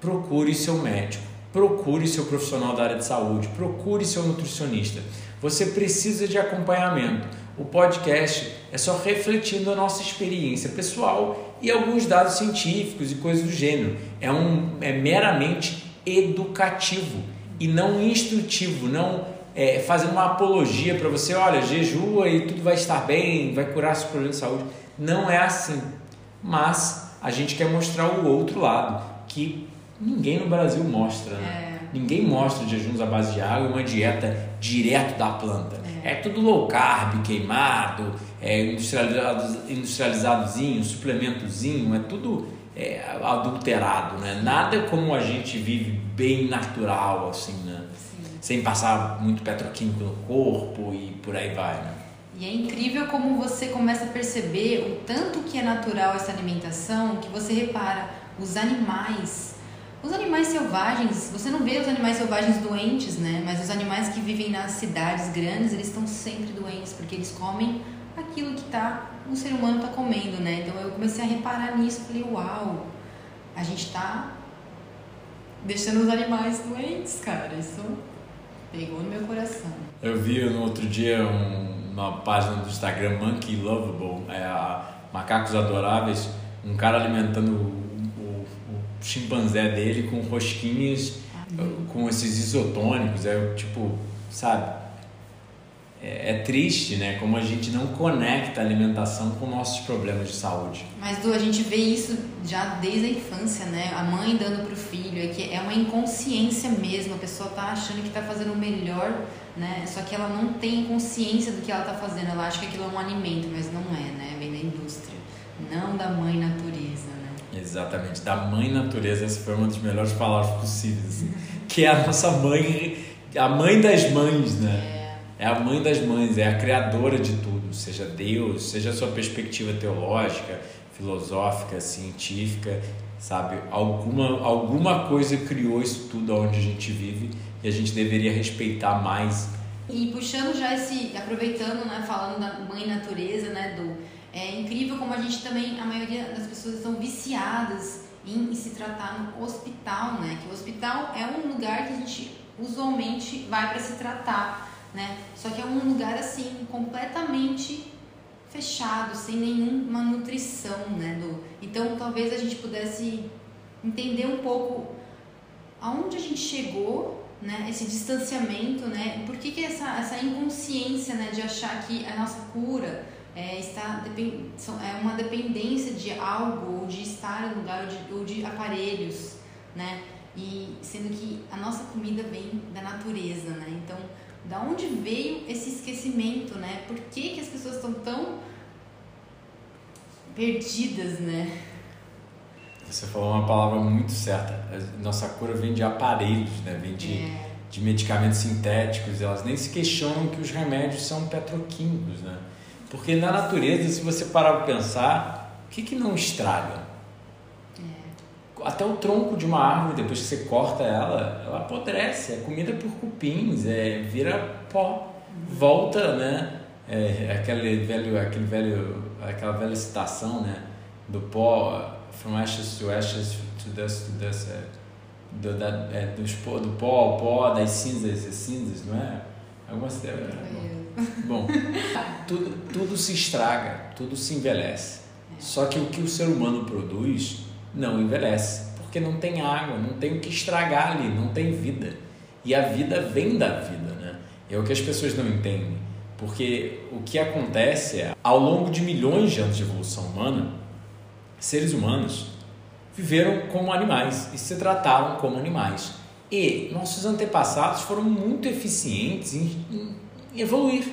procure seu médico, procure seu profissional da área de saúde, procure seu nutricionista. Você precisa de acompanhamento. O podcast é só refletindo a nossa experiência pessoal e alguns dados científicos e coisas do gênero. É, um, é meramente educativo e não instrutivo, não é, fazendo uma apologia para você, olha, jejua e tudo vai estar bem, vai curar seus problemas de saúde. Não é assim. Mas a gente quer mostrar o outro lado, que ninguém no Brasil mostra, né? É. Ninguém mostra jejuns à base de água e uma dieta direto da planta. É, é tudo low carb, queimado, é industrializado, industrializadozinho, suplementozinho, é tudo é, adulterado, né? Nada como a gente vive bem natural, assim, né? Sim. Sem passar muito petroquímico no corpo e por aí vai, né? E é incrível como você começa a perceber o tanto que é natural essa alimentação, que você repara, os animais os animais selvagens, você não vê os animais selvagens doentes, né? Mas os animais que vivem nas cidades grandes, eles estão sempre doentes, porque eles comem aquilo que tá, o ser humano está comendo, né? Então eu comecei a reparar nisso, falei, uau, a gente está deixando os animais doentes, cara. Isso pegou no meu coração. Eu vi no outro dia um, uma página do Instagram Monkey Lovable, é a Macacos Adoráveis, um cara alimentando chimpanzé dele com rosquinhas, com esses isotônicos, é tipo, sabe? é, é, triste, né? Como a gente não conecta a alimentação com nossos problemas de saúde. Mas Du, a gente vê isso já desde a infância, né? A mãe dando pro filho, é que é uma inconsciência mesmo. A pessoa tá achando que tá fazendo o melhor, né? Só que ela não tem consciência do que ela tá fazendo. Ela acha que aquilo é um alimento, mas não é, né? Vem da indústria, não da mãe natureza, né? Exatamente, da mãe natureza. Essa foi uma das melhores palavras possíveis, que é a nossa mãe, a mãe das mães, né? É é a mãe das mães, é a criadora de tudo, seja Deus, seja a sua perspectiva teológica, filosófica, científica, sabe? Alguma, alguma coisa criou isso tudo onde a gente vive e a gente deveria respeitar mais. E puxando já esse, aproveitando, né, falando da mãe natureza, né, do é incrível como a gente também, a maioria das pessoas estão viciadas em, em se tratar no hospital, né? Que o hospital é um lugar que a gente usualmente vai para se tratar né? Só que é um lugar assim completamente fechado, sem nenhuma nutrição, né? Do... Então talvez a gente pudesse entender um pouco aonde a gente chegou, né? Esse distanciamento, né? Por que, que essa, essa inconsciência, né? De achar que a nossa cura é, está é uma dependência de algo ou de estar em lugar ou de, ou de aparelhos, né? E sendo que a nossa comida vem da natureza, né? Então da onde veio esse esquecimento, né? Por que, que as pessoas estão tão perdidas, né? Você falou uma palavra muito certa. Nossa cura vem de aparelhos, né? Vem de, é. de medicamentos sintéticos. Elas nem se questionam que os remédios são petroquímicos, né? Porque na natureza, se você parar para pensar, o que, que não estraga? até o tronco de uma árvore, depois que você corta ela, ela apodrece, é comida por cupins, é, vira pó, volta, né? É, aquele velho, aquele velho, aquela velha citação, né? Do pó, from ashes to ashes to dust to dust, é, do, da, é, dos, do pó ao pó, das cinzas às cinzas, não é? Algumas é, bom, bom tudo, tudo se estraga, tudo se envelhece. Só que o que o ser humano produz não envelhece, porque não tem água, não tem o que estragar ali, não tem vida. E a vida vem da vida, né? É o que as pessoas não entendem. Porque o que acontece é, ao longo de milhões de anos de evolução humana, seres humanos viveram como animais e se trataram como animais. E nossos antepassados foram muito eficientes em, em evoluir,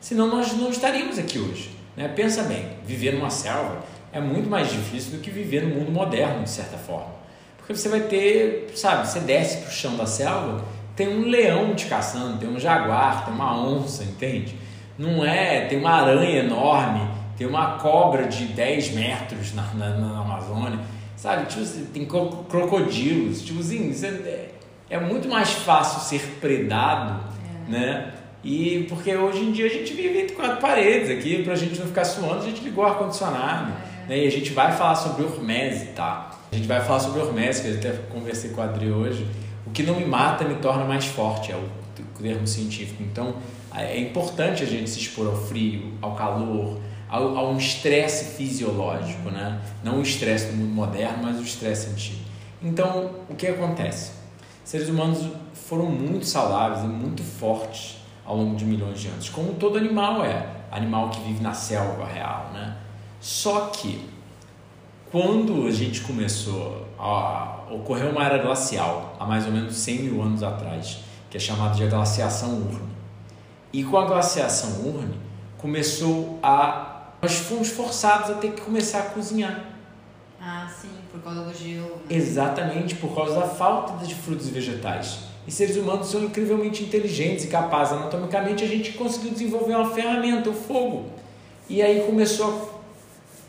senão nós não estaríamos aqui hoje. Né? Pensa bem, viver numa selva é muito mais difícil do que viver no mundo moderno, de certa forma. Porque você vai ter, sabe, você desce para o chão da selva, tem um leão te caçando, tem um jaguar, tem uma onça, entende? Não é, tem uma aranha enorme, tem uma cobra de 10 metros na, na, na Amazônia, sabe? Tipo, tem crocodilos, tipo assim, é, é muito mais fácil ser predado, é. né? E porque hoje em dia a gente vive entre quatro paredes aqui, para a gente não ficar suando, a gente ligou o ar-condicionado. É né? E a gente vai falar sobre hormese, tá? A gente vai falar sobre hormese, que eu até conversei com a Adri hoje. O que não me mata me torna mais forte, é o termo científico. Então, é importante a gente se expor ao frio, ao calor, ao, a um estresse fisiológico, né? Não o estresse do mundo moderno, mas o estresse antigo. Então, o que acontece? Seres humanos foram muito saudáveis e muito fortes ao longo de milhões de anos, como todo animal é, animal que vive na selva real, né? Só que quando a gente começou a ocorreu uma era glacial há mais ou menos 100 mil anos atrás, que é chamada de glaciação Urne. E com a glaciação Urne começou a nós fomos forçados a ter que começar a cozinhar. Ah, sim, por causa do gelo. Né? Exatamente, por causa da falta de frutos e vegetais. E seres humanos são incrivelmente inteligentes e capazes. Anatomicamente, a gente conseguiu desenvolver uma ferramenta, o fogo. E aí começou a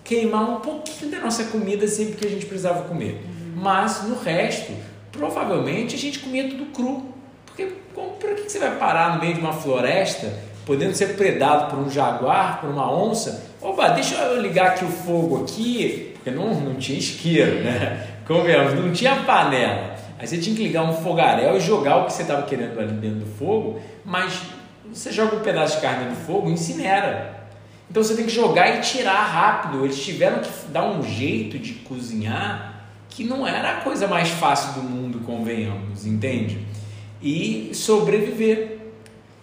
queimar um pouquinho da nossa comida sempre que a gente precisava comer. Uhum. Mas no resto, provavelmente a gente comia tudo cru. Porque por que você vai parar no meio de uma floresta, podendo ser predado por um jaguar, por uma onça? Opa, deixa eu ligar aqui o fogo aqui, porque não, não tinha isqueiro, né? Convenhamos, não tinha panela. Aí você tinha que ligar um fogaréu e jogar o que você estava querendo ali dentro do fogo, mas você joga um pedaço de carne no fogo e incinera. Então você tem que jogar e tirar rápido. Eles tiveram que dar um jeito de cozinhar que não era a coisa mais fácil do mundo, convenhamos, entende? E sobreviver.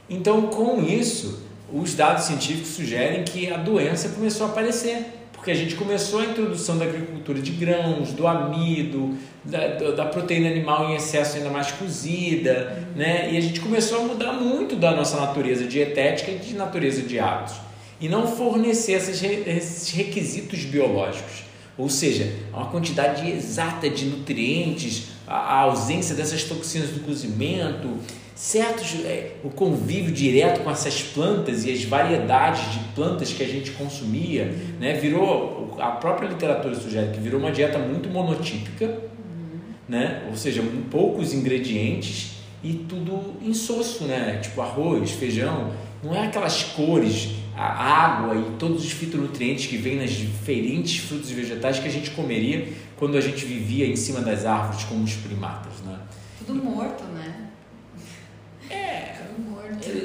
Então, com isso, os dados científicos sugerem que a doença começou a aparecer, porque a gente começou a introdução da agricultura de grãos, do amido, da, da proteína animal em excesso ainda mais cozida, né? E a gente começou a mudar muito da nossa natureza dietética e de natureza de hábitos e não fornecer esses requisitos biológicos, ou seja, uma quantidade exata de nutrientes, a ausência dessas toxinas do cozimento, certos é, o convívio direto com essas plantas e as variedades de plantas que a gente consumia, né, virou a própria literatura sugere que virou uma dieta muito monotípica, né, ou seja, poucos ingredientes e tudo insosso, né, tipo arroz, feijão, não é aquelas cores, a água e todos os fitonutrientes que vêm nas diferentes frutos e vegetais que a gente comeria quando a gente vivia em cima das árvores como os primatas, né? Tudo morto, né?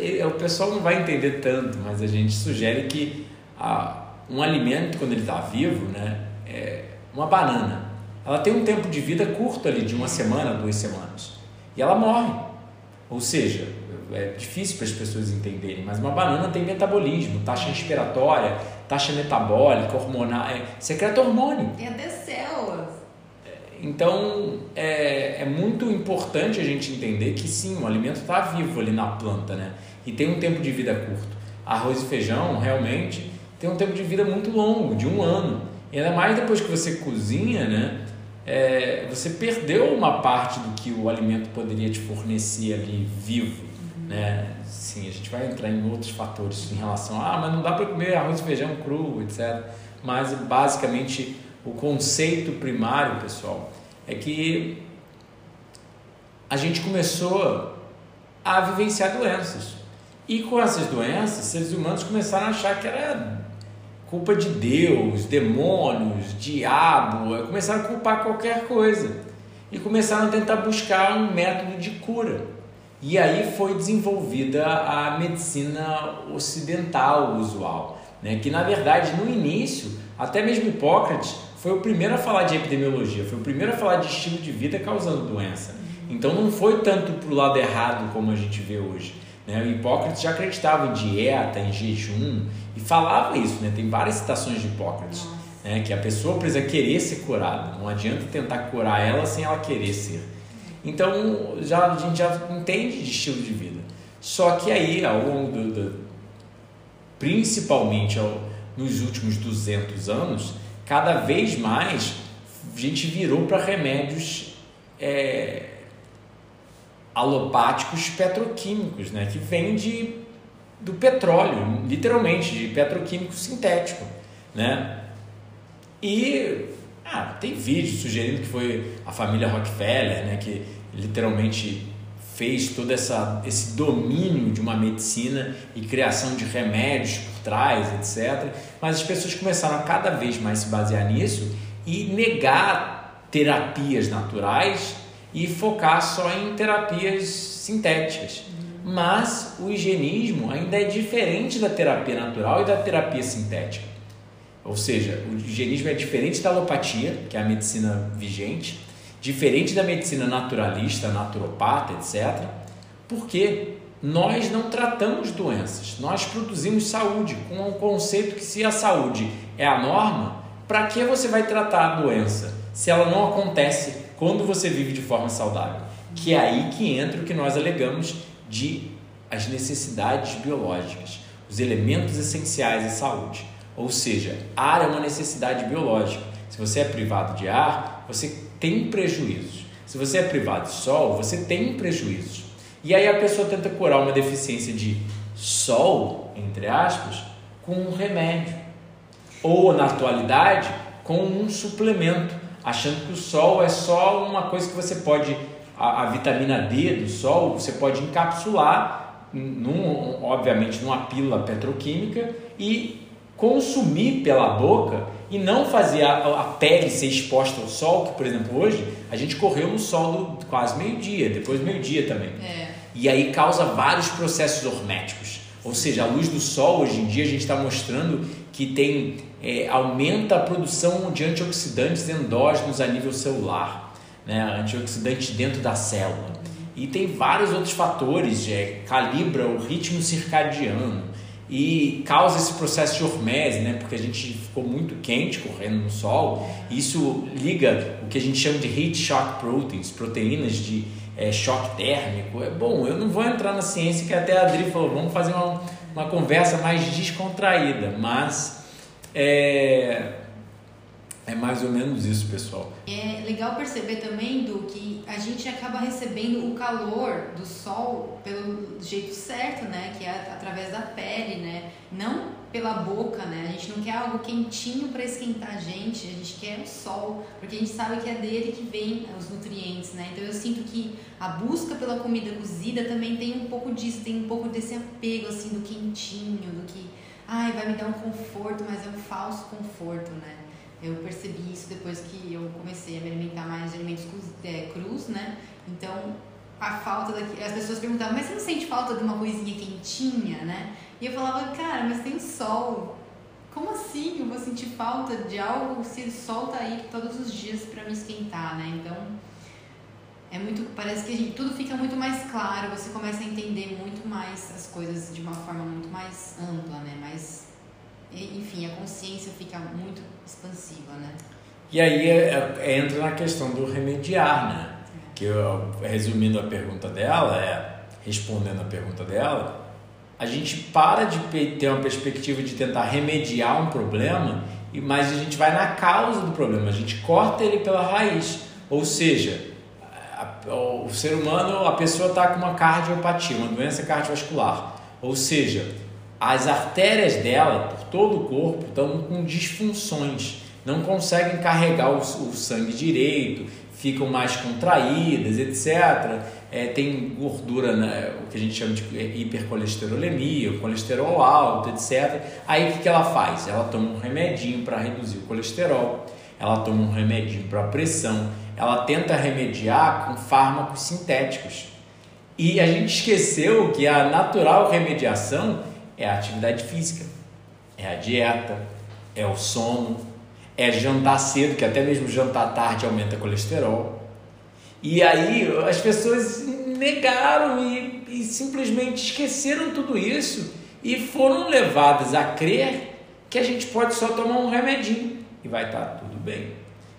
É, o pessoal não vai entender tanto, mas a gente sugere que ah, um alimento, quando ele está vivo, né, é uma banana. Ela tem um tempo de vida curto ali, de uma semana, duas semanas. E ela morre. Ou seja, é difícil para as pessoas entenderem, mas uma banana tem metabolismo, taxa respiratória, taxa metabólica, hormonal, é, secreta hormônio. Tem até células. Então é, é muito importante a gente entender que sim, o alimento está vivo ali na planta, né? E tem um tempo de vida curto. Arroz e feijão realmente tem um tempo de vida muito longo, de um ano. E ainda mais depois que você cozinha, né? É, você perdeu uma parte do que o alimento poderia te fornecer ali vivo, né? Sim, a gente vai entrar em outros fatores em relação a, ah, mas não dá para comer arroz e feijão cru, etc. Mas basicamente o conceito primário, pessoal, é que a gente começou a vivenciar doenças. E com essas doenças, seres humanos começaram a achar que era culpa de Deus, demônios, diabo, começaram a culpar qualquer coisa. E começaram a tentar buscar um método de cura. E aí foi desenvolvida a medicina ocidental usual, né? que na verdade no início, até mesmo Hipócrates foi o primeiro a falar de epidemiologia, foi o primeiro a falar de estilo de vida causando doença. Então não foi tanto para o lado errado como a gente vê hoje. Né? O Hipócrates já acreditava em dieta, em jejum e falava isso. Né? Tem várias citações de Hipócrates. Né? Que a pessoa precisa querer ser curada. Não adianta tentar curar ela sem ela querer ser. Então já, a gente já entende de estilo de vida. Só que aí, ao longo do, do principalmente ao, nos últimos 200 anos, cada vez mais a gente virou para remédios é, alopáticos petroquímicos, né? que vêm de, do petróleo, literalmente, de petroquímico sintético. Né? E ah, tem vídeos sugerindo que foi a família Rockefeller né? que literalmente fez todo essa, esse domínio de uma medicina e criação de remédios por trás, etc. Mas as pessoas começaram a cada vez mais se basear nisso e negar terapias naturais e focar só em terapias sintéticas. Mas o higienismo ainda é diferente da terapia natural e da terapia sintética. Ou seja, o higienismo é diferente da alopatia, que é a medicina vigente, diferente da medicina naturalista, naturopata, etc. Porque nós não tratamos doenças, nós produzimos saúde, com o um conceito que se a saúde é a norma, para que você vai tratar a doença se ela não acontece quando você vive de forma saudável? Que é aí que entra o que nós alegamos de as necessidades biológicas, os elementos essenciais da saúde. Ou seja, ar é uma necessidade biológica. Se você é privado de ar, você tem prejuízos. Se você é privado de sol, você tem prejuízos. E aí a pessoa tenta curar uma deficiência de sol, entre aspas, com um remédio. Ou, na atualidade, com um suplemento, achando que o sol é só uma coisa que você pode, a, a vitamina D do sol, você pode encapsular, num, obviamente, numa pílula petroquímica e consumir pela boca e não fazer a, a, pele ser exposta ao sol, que por exemplo hoje a gente correu no sol do quase meio-dia, depois meio-dia também. É. E aí causa vários processos horméticos. Ou seja, a luz do sol hoje em dia a gente está mostrando que tem é, aumenta a produção de antioxidantes endógenos a nível celular, né? antioxidantes dentro da célula. E tem vários outros fatores, é, calibra o ritmo circadiano, e causa esse processo de hormese, né? Porque a gente ficou muito quente correndo no sol. E isso liga o que a gente chama de heat shock proteins, proteínas de é, choque térmico. É bom, eu não vou entrar na ciência que até a Adri falou, vamos fazer uma, uma conversa mais descontraída, mas é, é mais ou menos isso, pessoal. É legal perceber também do que a gente acaba recebendo o calor do sol pelo jeito certo, né? Que é através da pele, né? Não pela boca, né? A gente não quer algo quentinho para esquentar a gente, a gente quer o sol, porque a gente sabe que é dele que vem os nutrientes, né? Então eu sinto que a busca pela comida cozida também tem um pouco disso, tem um pouco desse apego assim do quentinho, do que ai, vai me dar um conforto, mas é um falso conforto, né? Eu percebi isso depois que eu comecei a me alimentar mais de alimentos crus, é, crus né? Então, a falta daqui. As pessoas perguntavam, mas você não sente falta de uma coisinha quentinha, né? E eu falava, cara, mas tem sol. Como assim eu vou sentir falta de algo se o sol tá aí todos os dias para me esquentar, né? Então, é muito. Parece que gente, tudo fica muito mais claro, você começa a entender muito mais as coisas de uma forma muito mais ampla, né? Mais enfim, a consciência fica muito expansiva, né? E aí é, é, entra na questão do remediar, né? Que eu, resumindo a pergunta dela, é respondendo a pergunta dela, a gente para de ter uma perspectiva de tentar remediar um problema, mas a gente vai na causa do problema, a gente corta ele pela raiz. Ou seja, a, o ser humano, a pessoa está com uma cardiopatia, uma doença cardiovascular. Ou seja, as artérias dela, por todo o corpo, estão com disfunções, não conseguem carregar o, o sangue direito, ficam mais contraídas, etc. É, tem gordura, né, o que a gente chama de hipercolesterolemia, colesterol alto, etc. Aí o que, que ela faz? Ela toma um remedinho para reduzir o colesterol, ela toma um remedinho para pressão, ela tenta remediar com fármacos sintéticos. E a gente esqueceu que a natural remediação é a atividade física, é a dieta, é o sono, é jantar cedo, que até mesmo jantar tarde aumenta colesterol. E aí as pessoas negaram e, e simplesmente esqueceram tudo isso e foram levadas a crer que a gente pode só tomar um remedinho e vai estar tá tudo bem.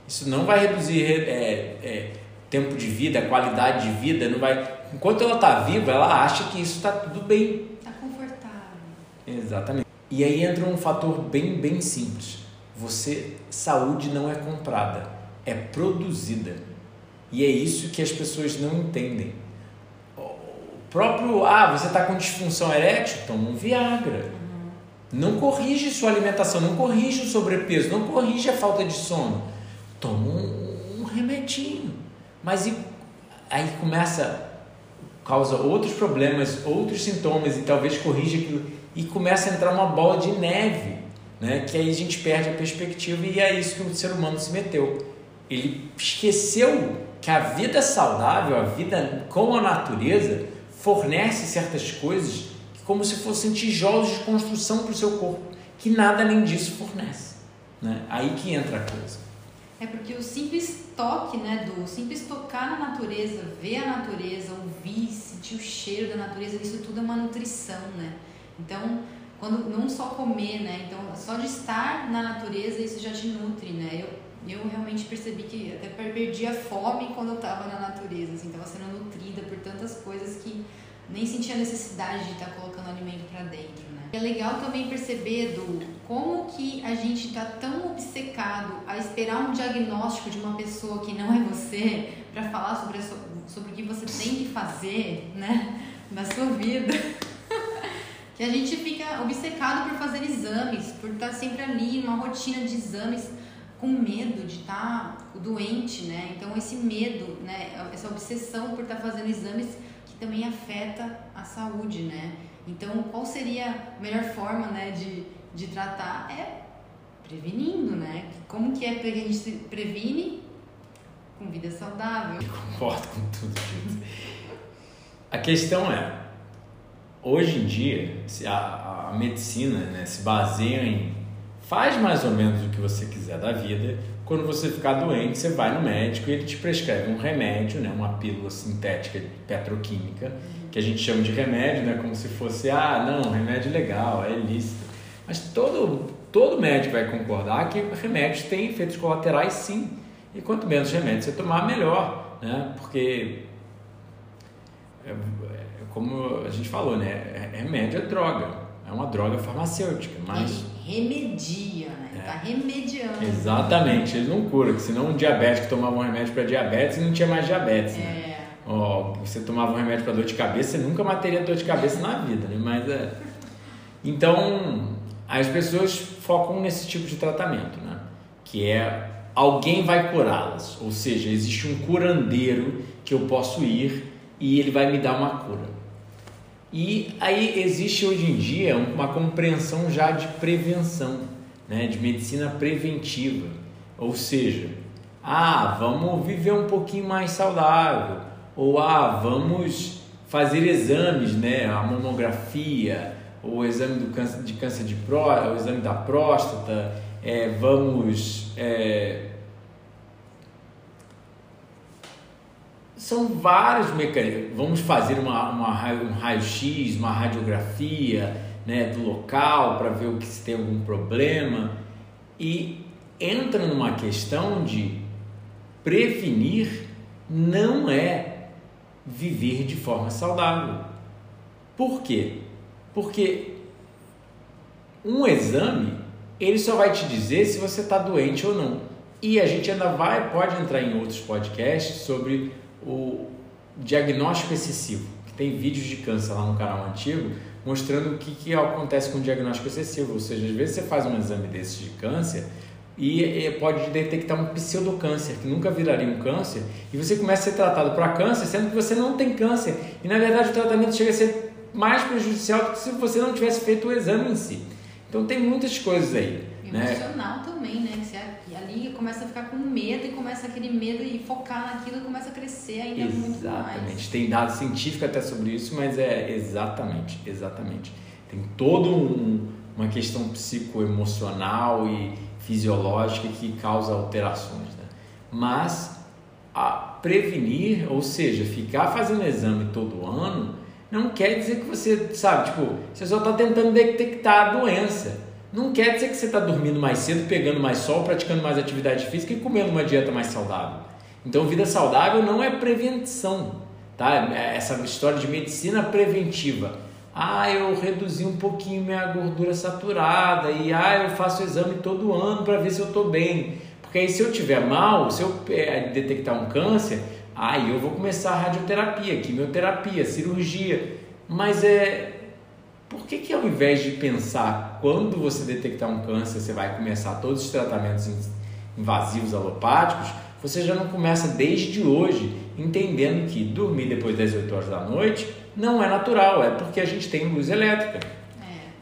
Isso não vai reduzir é, é, tempo de vida, qualidade de vida, não vai. Enquanto ela está viva, ela acha que isso está tudo bem. Exatamente. E aí entra um fator bem, bem simples. Você, saúde não é comprada, é produzida. E é isso que as pessoas não entendem. O próprio, ah, você está com disfunção erétil? Toma um Viagra. Uhum. Não corrige sua alimentação, não corrige o sobrepeso, não corrige a falta de sono. Toma um, um remedinho. Mas e, aí começa, causa outros problemas, outros sintomas e talvez corrija aquilo e começa a entrar uma bola de neve, né? que aí a gente perde a perspectiva e é isso que o ser humano se meteu. Ele esqueceu que a vida saudável, a vida com a natureza, fornece certas coisas como se fossem tijolos de construção para o seu corpo, que nada além disso fornece. Né? Aí que entra a coisa. É porque o simples toque, né, do simples tocar na natureza, ver a natureza, ouvir, sentir o cheiro da natureza, isso tudo é uma nutrição, né? Então, quando não só comer, né? Então, só de estar na natureza isso já te nutre, né? Eu eu realmente percebi que até perdi a fome quando eu estava na natureza, assim, estava sendo nutrida por tantas coisas que nem sentia necessidade de estar tá colocando alimento para dentro, né? É legal também perceber do como que a gente está tão obcecado a esperar um diagnóstico de uma pessoa que não é você para falar sobre, sobre o que você tem que fazer, né, na sua vida que a gente fica obcecado por fazer exames, por estar sempre ali numa rotina de exames com medo de estar doente, né? Então esse medo, né, essa obsessão por estar fazendo exames que também afeta a saúde, né? Então qual seria a melhor forma, né, de, de tratar é prevenindo, né? Como que é que a gente se previne com vida saudável? Eu concordo com tudo, gente. A questão é, hoje em dia, a, a medicina né, se baseia em faz mais ou menos o que você quiser da vida. Quando você ficar doente, você vai no médico e ele te prescreve um remédio, né, uma pílula sintética petroquímica, que a gente chama de remédio, né? Como se fosse, ah, não, remédio legal, é ilícito. Mas todo, todo médico vai concordar que remédios têm efeitos colaterais sim. E quanto menos remédio você tomar, melhor, né? Porque, é, como a gente falou, né? Remédio é droga, é uma droga farmacêutica, mas... remedia, né? É. Tá remediando. Exatamente, ele não cura, porque senão um diabético tomava um remédio para diabetes e não tinha mais diabetes, né? É. Ó, você tomava um remédio para dor de cabeça, você nunca mais teria dor de cabeça na vida, né? Mas é... Então, as pessoas focam nesse tipo de tratamento, né? Que é alguém vai curá-las, ou seja, existe um curandeiro que eu posso ir e ele vai me dar uma cura. E aí existe hoje em dia uma compreensão já de prevenção, né, de medicina preventiva, ou seja, ah, vamos viver um pouquinho mais saudável, ou ah, vamos fazer exames, né, a mamografia, o exame do câncer, de câncer de próstata, o exame da próstata, é, vamos. É, são vários mecanismos. Vamos fazer uma, uma, um raio-x, uma radiografia né, do local para ver o que se tem algum problema. E entra numa questão de prevenir não é viver de forma saudável. Por quê? Porque um exame ele só vai te dizer se você está doente ou não. E a gente ainda vai, pode entrar em outros podcasts sobre o diagnóstico excessivo, tem vídeos de câncer lá no canal antigo mostrando o que, que acontece com o diagnóstico excessivo. Ou seja, às vezes você faz um exame desses de câncer e pode detectar um pseudocâncer, que nunca viraria um câncer, e você começa a ser tratado para câncer, sendo que você não tem câncer. E na verdade o tratamento chega a ser mais prejudicial do que se você não tivesse feito o exame em si. Então tem muitas coisas aí. Né? Emocional né? também, né? Ali começa a ficar com medo e começa aquele medo e focar naquilo e começa a crescer ainda exatamente. muito mais. Exatamente. Tem dado científico até sobre isso, mas é exatamente, exatamente. Tem toda um, uma questão psicoemocional e fisiológica que causa alterações. Né? Mas a prevenir, ou seja, ficar fazendo exame todo ano, não quer dizer que você, sabe, tipo, você só está tentando detectar a doença. Não quer dizer que você está dormindo mais cedo, pegando mais sol, praticando mais atividade física e comendo uma dieta mais saudável. Então, vida saudável não é prevenção, tá? É essa história de medicina preventiva. Ah, eu reduzi um pouquinho minha gordura saturada e ah, eu faço exame todo ano para ver se eu estou bem. Porque aí se eu tiver mal, se eu é, detectar um câncer, Aí eu vou começar a radioterapia, quimioterapia, cirurgia. Mas é. Por que, que ao invés de pensar quando você detectar um câncer, você vai começar todos os tratamentos invasivos alopáticos, você já não começa desde hoje entendendo que dormir depois das 8 horas da noite não é natural, é porque a gente tem luz elétrica.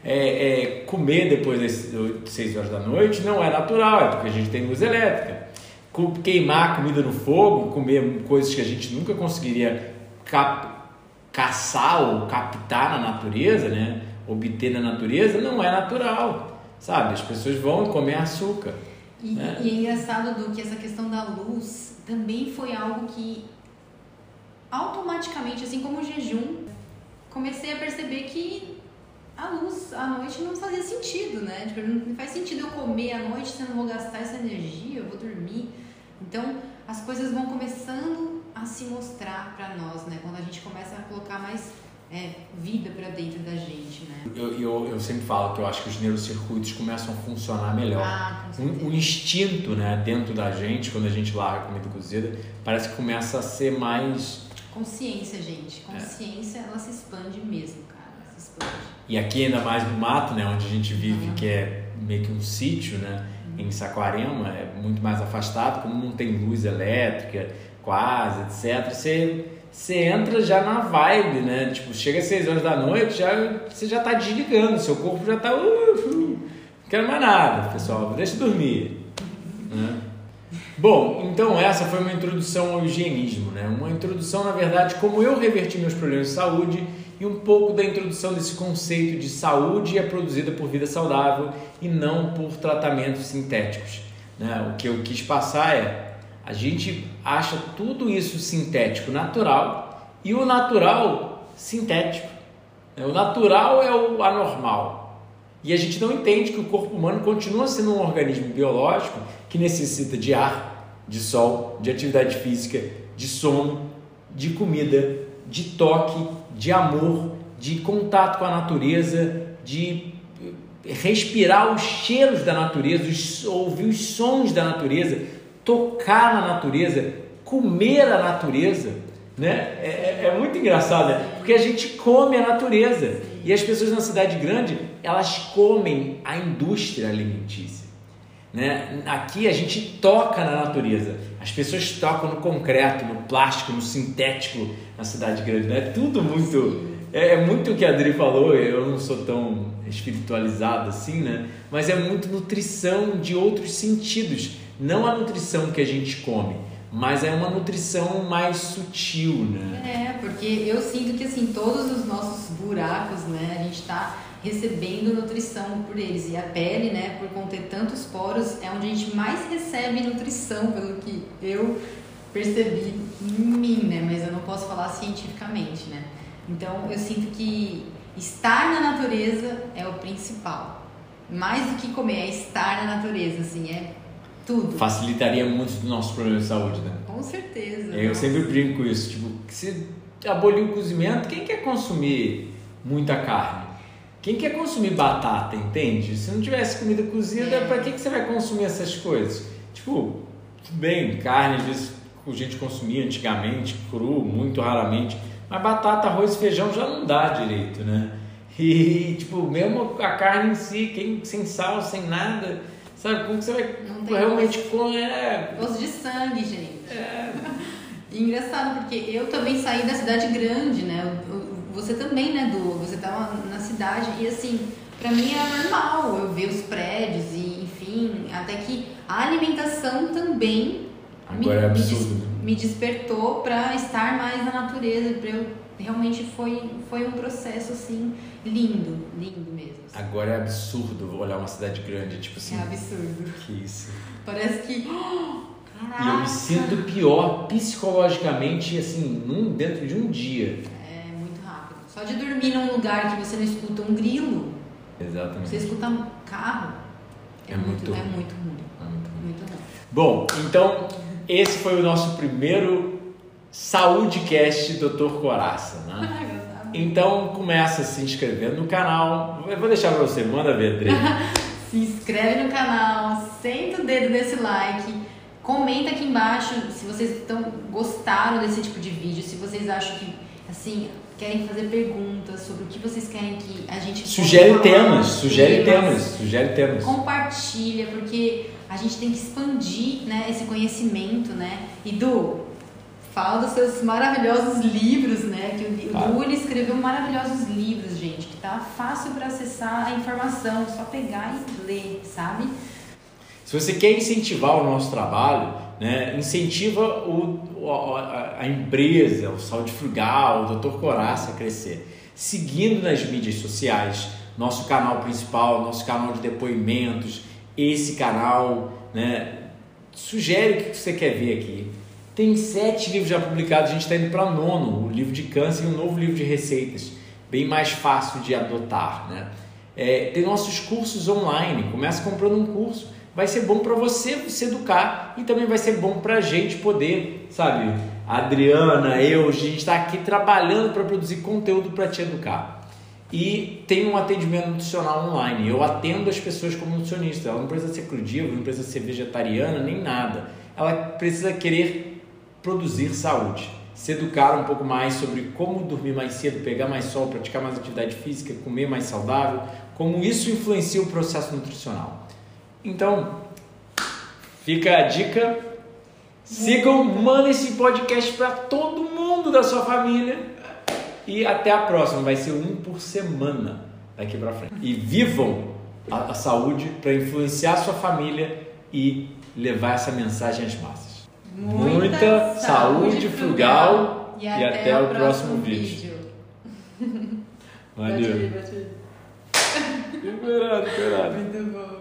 É. É, é, comer depois das 6 horas da noite não é natural, é porque a gente tem luz elétrica queimar comida no fogo, comer coisas que a gente nunca conseguiria cap caçar ou captar na natureza, né? Obter na natureza, não é natural, sabe? As pessoas vão comer açúcar. E, né? e é engraçado do que essa questão da luz também foi algo que automaticamente, assim como o jejum, comecei a perceber que a luz à noite não fazia sentido, né? Tipo, não faz sentido eu comer à noite se eu não vou gastar essa energia, eu vou dormir. Então, as coisas vão começando a se mostrar para nós, né? Quando a gente começa a colocar mais é, vida para dentro da gente, né? Eu, eu, eu, sempre falo que eu acho que os neurocircuitos começam a funcionar melhor. Ah, um, um, instinto, né, dentro da gente, quando a gente larga a comida cozida, parece que começa a ser mais... Consciência, gente. Consciência, é. ela se expande mesmo, cara. Se expande. E aqui ainda mais no mato, né, onde a gente vive, uhum. que é meio que um sítio, né? em Saquarema, é muito mais afastado, como não tem luz elétrica quase, etc. Você, você entra já na vibe, né? Tipo, chega às 6 horas da noite, já, você já está desligando, seu corpo já está. Uh, uh, não quero mais nada, pessoal, deixa dormir. Né? Bom, então essa foi uma introdução ao higienismo, né? Uma introdução, na verdade, como eu reverti meus problemas de saúde e um pouco da introdução desse conceito de saúde é produzida por vida saudável e não por tratamentos sintéticos. Né? O que eu quis passar é a gente acha tudo isso sintético natural e o natural sintético. O natural é o anormal. E a gente não entende que o corpo humano continua sendo um organismo biológico que necessita de ar, de sol, de atividade física, de sono, de comida, de toque, de amor, de contato com a natureza, de respirar os cheiros da natureza, ouvir os sons da natureza, tocar na natureza, comer a natureza. Né? É, é, é muito engraçado, né? porque a gente come a natureza e as pessoas na cidade grande elas comem a indústria alimentícia. Né? Aqui a gente toca na natureza, as pessoas tocam no concreto, no plástico, no sintético na cidade grande. Né? Tudo muito. É, é muito o que a Adri falou, eu não sou tão espiritualizado assim, né? Mas é muito nutrição de outros sentidos, não a nutrição que a gente come mas é uma nutrição mais sutil, né? É, porque eu sinto que assim, todos os nossos buracos, né, a gente está recebendo nutrição por eles. E a pele, né, por conter tantos poros, é onde a gente mais recebe nutrição, pelo que eu percebi em mim, né? Mas eu não posso falar cientificamente, né? Então eu sinto que estar na natureza é o principal. Mais do que comer, é estar na natureza, assim, é tudo. Facilitaria muito do nosso problema de saúde, né? Com certeza. Eu sempre brinco com isso. Tipo, se abolir o cozimento, quem quer consumir muita carne? Quem quer consumir batata, entende? Se não tivesse comida cozida, é. para que, que você vai consumir essas coisas? Tipo, tudo bem, carne às vezes a gente consumia antigamente, cru, muito raramente. Mas batata, arroz e feijão já não dá direito, né? E, tipo, mesmo a carne em si, quem, sem sal, sem nada Sabe, como que você vai não tem realmente com. É... Gosto de sangue, gente. É. engraçado, porque eu também saí da cidade grande, né? Você também, né, Du? Você tava na cidade e assim, pra mim era normal eu ver os prédios e, enfim, até que a alimentação também Agora me, é absurdo. Me, des, né? me despertou para estar mais na natureza, para eu realmente foi, foi um processo assim lindo, lindo mesmo. Assim. Agora é absurdo olhar uma cidade grande, tipo assim. É absurdo. Que isso. Parece que. e eu me sinto pior psicologicamente, assim, num, dentro de um dia. É muito rápido. Só de dormir num lugar que você não escuta um grilo. Exatamente. Você escuta um carro. É, é muito, muito, é muito ruim. É muito ruim. Muito ruim. Bom, então esse foi o nosso primeiro Saúdecast Dr. Coraça, né? Então começa se inscrevendo no canal. Eu vou deixar para você, manda ver, Adri. se inscreve no canal, senta o dedo nesse like, comenta aqui embaixo se vocês estão gostaram desse tipo de vídeo, se vocês acham que assim querem fazer perguntas sobre o que vocês querem que a gente sugere temas, sugere temas, sugere temas. Compartilha porque a gente tem que expandir, né, esse conhecimento, né? E do Fala dos seus maravilhosos livros, né? Que o claro. escreveu maravilhosos livros, gente, que tá fácil para acessar a informação, só pegar e ler, sabe? Se você quer incentivar o nosso trabalho, né, incentiva o, a, a empresa, o Saúde Frugal, o Dr. Coraça a crescer. Seguindo nas mídias sociais, nosso canal principal, nosso canal de depoimentos, esse canal, né, sugere o que você quer ver aqui tem sete livros já publicados, a gente está indo para nono, o livro de câncer e um novo livro de receitas, bem mais fácil de adotar. Né? É, tem nossos cursos online, começa comprando um curso, vai ser bom para você se educar e também vai ser bom para a gente poder, sabe, a Adriana, eu, a gente está aqui trabalhando para produzir conteúdo para te educar. E tem um atendimento nutricional online. Eu atendo as pessoas como nutricionista. Ela não precisa ser crudívora, não precisa ser vegetariana, nem nada. Ela precisa querer produzir saúde. Se educar um pouco mais sobre como dormir mais cedo, pegar mais sol, praticar mais atividade física, comer mais saudável, como isso influencia o processo nutricional. Então, fica a dica. Sigam, mandem esse podcast para todo mundo da sua família. E até a próxima, vai ser um por semana daqui para frente. E vivam a, a saúde para influenciar a sua família e levar essa mensagem às massas muita, muita saúde, frugal, e, até, até o próximo, próximo vídeo. vídeo. Valeu. Liberado, liberado. Muito bom.